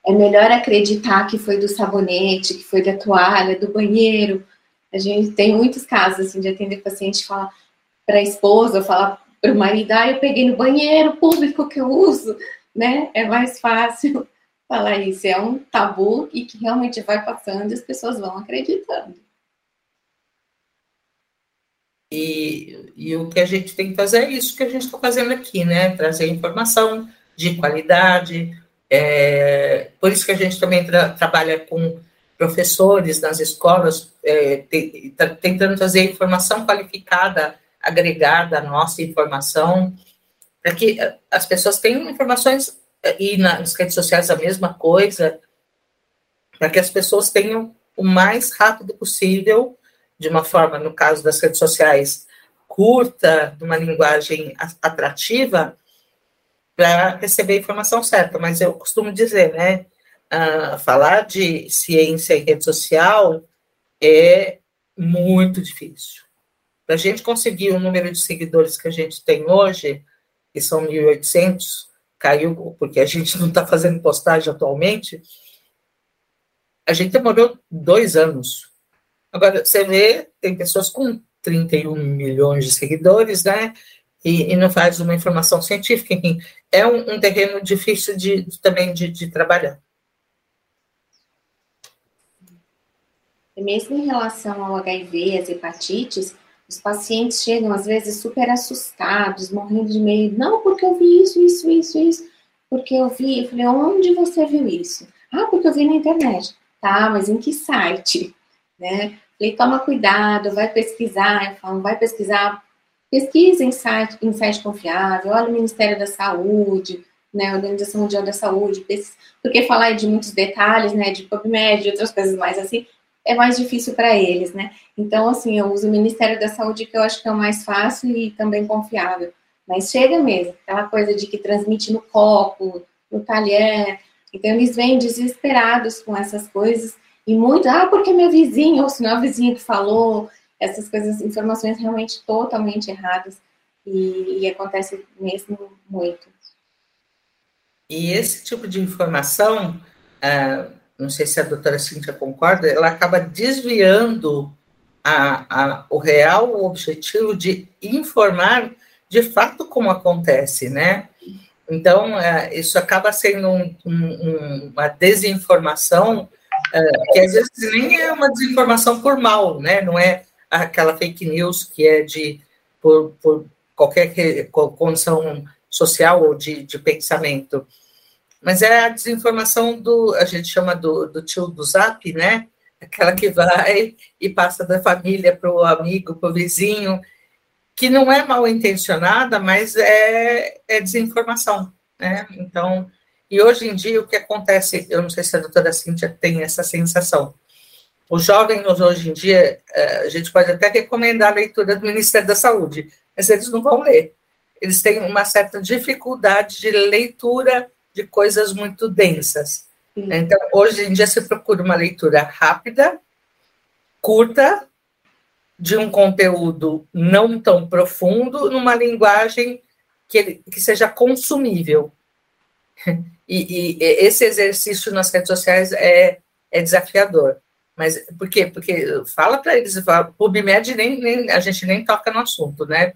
É melhor acreditar que foi do sabonete, que foi da toalha, do banheiro. A gente tem muitos casos assim, de atender paciente falar para a esposa, falar para o marido, ah, eu peguei no banheiro público que eu uso, né? É mais fácil falar isso. É um tabu e que realmente vai passando e as pessoas vão acreditando. E, e o que a gente tem que fazer é isso que a gente está fazendo aqui, né? Trazer informação de qualidade. É, por isso que a gente também tra trabalha com professores nas escolas, é, te, tá tentando trazer informação qualificada, agregada à nossa informação, para que as pessoas tenham informações, e nas redes sociais a mesma coisa, para que as pessoas tenham o mais rápido possível de uma forma, no caso das redes sociais, curta, de uma linguagem atrativa, para receber a informação certa. Mas eu costumo dizer, né? Uh, falar de ciência em rede social é muito difícil. Para a gente conseguir o número de seguidores que a gente tem hoje, que são 1.800, caiu porque a gente não está fazendo postagem atualmente, a gente demorou dois anos Agora, você vê, tem pessoas com 31 milhões de seguidores, né? E, e não faz uma informação científica, enfim, é um, um terreno difícil de, também de, de trabalhar. mesmo em relação ao HIV, as hepatites, os pacientes chegam às vezes super assustados, morrendo de medo. Não, porque eu vi isso, isso, isso, isso. Porque eu vi, eu falei, onde você viu isso? Ah, porque eu vi na internet. Tá, mas em que site? Né? Falei, toma cuidado, vai pesquisar, eu falo, vai pesquisar, pesquisa em site, em site confiável, olha o Ministério da Saúde, né, Organização Mundial da Saúde, porque falar de muitos detalhes, né, de PubMed, e outras coisas mais assim, é mais difícil para eles, né? Então, assim, eu uso o Ministério da Saúde, que eu acho que é o mais fácil e também confiável. Mas chega mesmo, aquela coisa de que transmite no copo, no talher, Então, eles vêm desesperados com essas coisas e muito, ah, porque minha vizinha, ou se não é a vizinha que falou, essas coisas, informações realmente totalmente erradas e, e acontece mesmo muito. E esse tipo de informação, uh, não sei se a doutora Cíntia concorda, ela acaba desviando a, a, o real objetivo de informar de fato como acontece, né? Então, é, isso acaba sendo um, um, uma desinformação, é, que às vezes nem é uma desinformação por mal, né? Não é aquela fake news que é de por, por qualquer condição social ou de, de pensamento. Mas é a desinformação do, a gente chama do, do tio do zap, né? Aquela que vai e passa da família para o amigo, para o vizinho, que não é mal intencionada, mas é, é desinformação, né? Então, e hoje em dia o que acontece, eu não sei se a doutora Cíntia tem essa sensação, os jovens hoje em dia, é, a gente pode até recomendar a leitura do Ministério da Saúde, mas eles não vão ler. Eles têm uma certa dificuldade de leitura de coisas muito densas. Então, hoje em dia se procura uma leitura rápida, curta, de um conteúdo não tão profundo numa linguagem que, ele, que seja consumível. E, e, esse exercício nas redes sociais é, é desafiador. Mas por quê? Porque fala para eles, fala, PubMed nem, nem, a gente nem toca no assunto, né?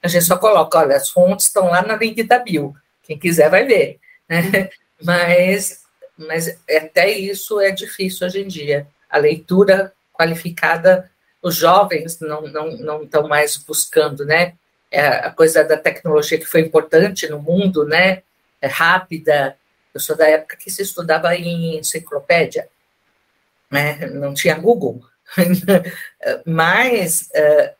A gente só coloca, olha, as fontes estão lá na link da bio. Quem quiser vai ver. Né? Mas, mas até isso é difícil hoje em dia. A leitura qualificada os jovens não não não estão mais buscando, né? É a coisa da tecnologia que foi importante no mundo, né? É rápida. Eu sou da época que se estudava em enciclopédia, né? Não tinha Google, mas uh,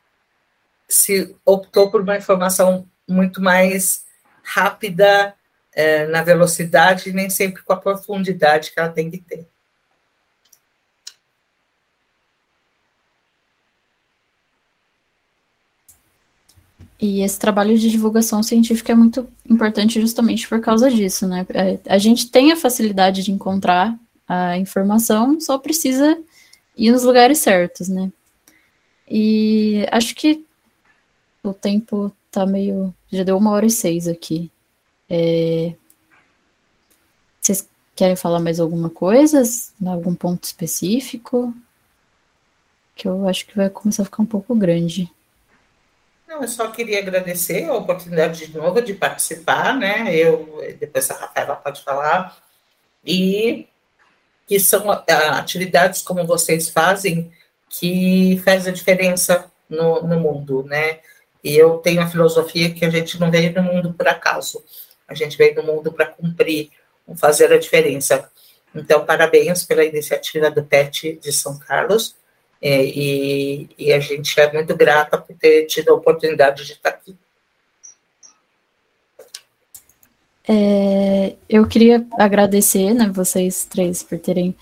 se optou por uma informação muito mais rápida uh, na velocidade, nem sempre com a profundidade que ela tem que ter. E esse trabalho de divulgação científica é muito importante justamente por causa disso, né? É, a gente tem a facilidade de encontrar a informação, só precisa ir nos lugares certos, né? E acho que o tempo tá meio. Já deu uma hora e seis aqui. É... Vocês querem falar mais alguma coisa? Algum ponto específico? Que eu acho que vai começar a ficar um pouco grande. Não, eu só queria agradecer a oportunidade de novo de participar, né? Eu, depois a Rafaela pode falar. E que são atividades como vocês fazem que faz a diferença no, no mundo, né? E eu tenho a filosofia que a gente não veio no mundo por acaso, a gente veio no mundo para cumprir, fazer a diferença. Então, parabéns pela iniciativa do PET de São Carlos é, e, e, a gente é muito grata por ter tido a oportunidade de estar aqui. É, eu queria agradecer, né, vocês três por terem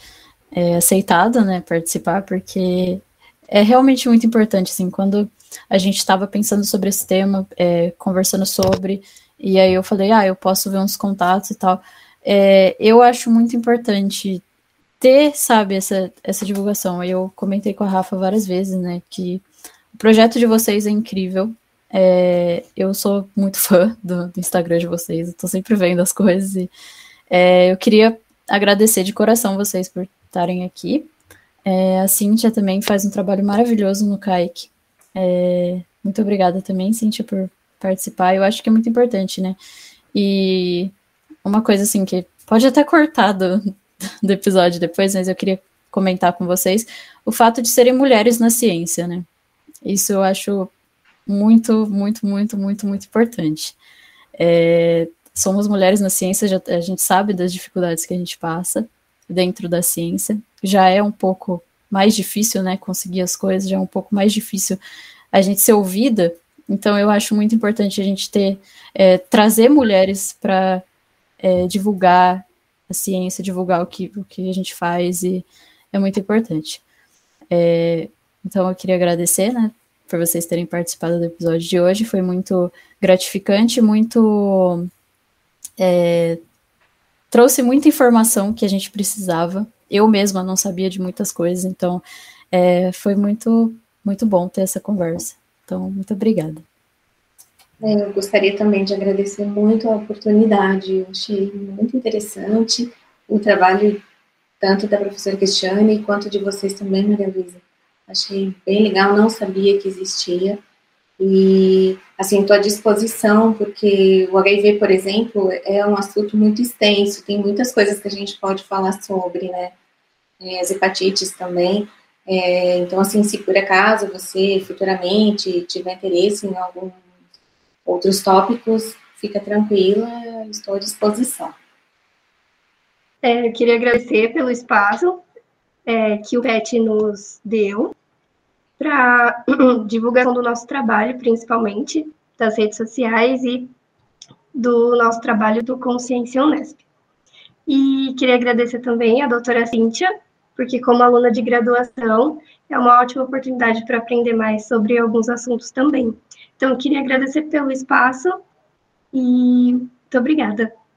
é, aceitado, né, participar, porque é realmente muito importante, assim, quando a gente estava pensando sobre esse tema, é, conversando sobre, e aí eu falei, ah, eu posso ver uns contatos e tal. É, eu acho muito importante ter, sabe, essa, essa divulgação. Eu comentei com a Rafa várias vezes, né, que o projeto de vocês é incrível. É, eu sou muito fã do, do, Instagram de vocês, eu tô sempre vendo as coisas e é, eu queria agradecer de coração vocês por estarem aqui. É, a Cíntia também faz um trabalho maravilhoso no Kaique. É, muito obrigada também, Cíntia, por participar. Eu acho que é muito importante, né? E uma coisa assim que pode até cortar do, do episódio depois, mas eu queria comentar com vocês o fato de serem mulheres na ciência, né? Isso eu acho muito, muito, muito, muito, muito importante. É, somos mulheres na ciência, já, a gente sabe das dificuldades que a gente passa dentro da ciência. Já é um pouco mais difícil, né? Conseguir as coisas, já é um pouco mais difícil a gente ser ouvida. Então, eu acho muito importante a gente ter, é, trazer mulheres para é, divulgar a ciência, divulgar o que, o que a gente faz e é muito importante. É, então eu queria agradecer, né, por vocês terem participado do episódio de hoje, foi muito gratificante, muito é, trouxe muita informação que a gente precisava. Eu mesma não sabia de muitas coisas, então é, foi muito, muito bom ter essa conversa. Então, muito obrigada. É, eu gostaria também de agradecer muito a oportunidade, eu achei muito interessante o trabalho tanto da professora Cristiane quanto de vocês também, Maria Luísa. Achei bem legal, não sabia que existia. E, assim, estou à disposição, porque o HIV, por exemplo, é um assunto muito extenso, tem muitas coisas que a gente pode falar sobre, né? É, as hepatites também. É, então, assim, se por acaso você futuramente tiver interesse em algum outros tópicos, fica tranquila, estou à disposição. É, queria agradecer pelo espaço é, que o PET nos deu para divulgação do nosso trabalho, principalmente das redes sociais e do nosso trabalho do Consciência Unesp. E queria agradecer também a doutora Cíntia, porque como aluna de graduação, é uma ótima oportunidade para aprender mais sobre alguns assuntos também. Então, queria agradecer pelo espaço e muito obrigada.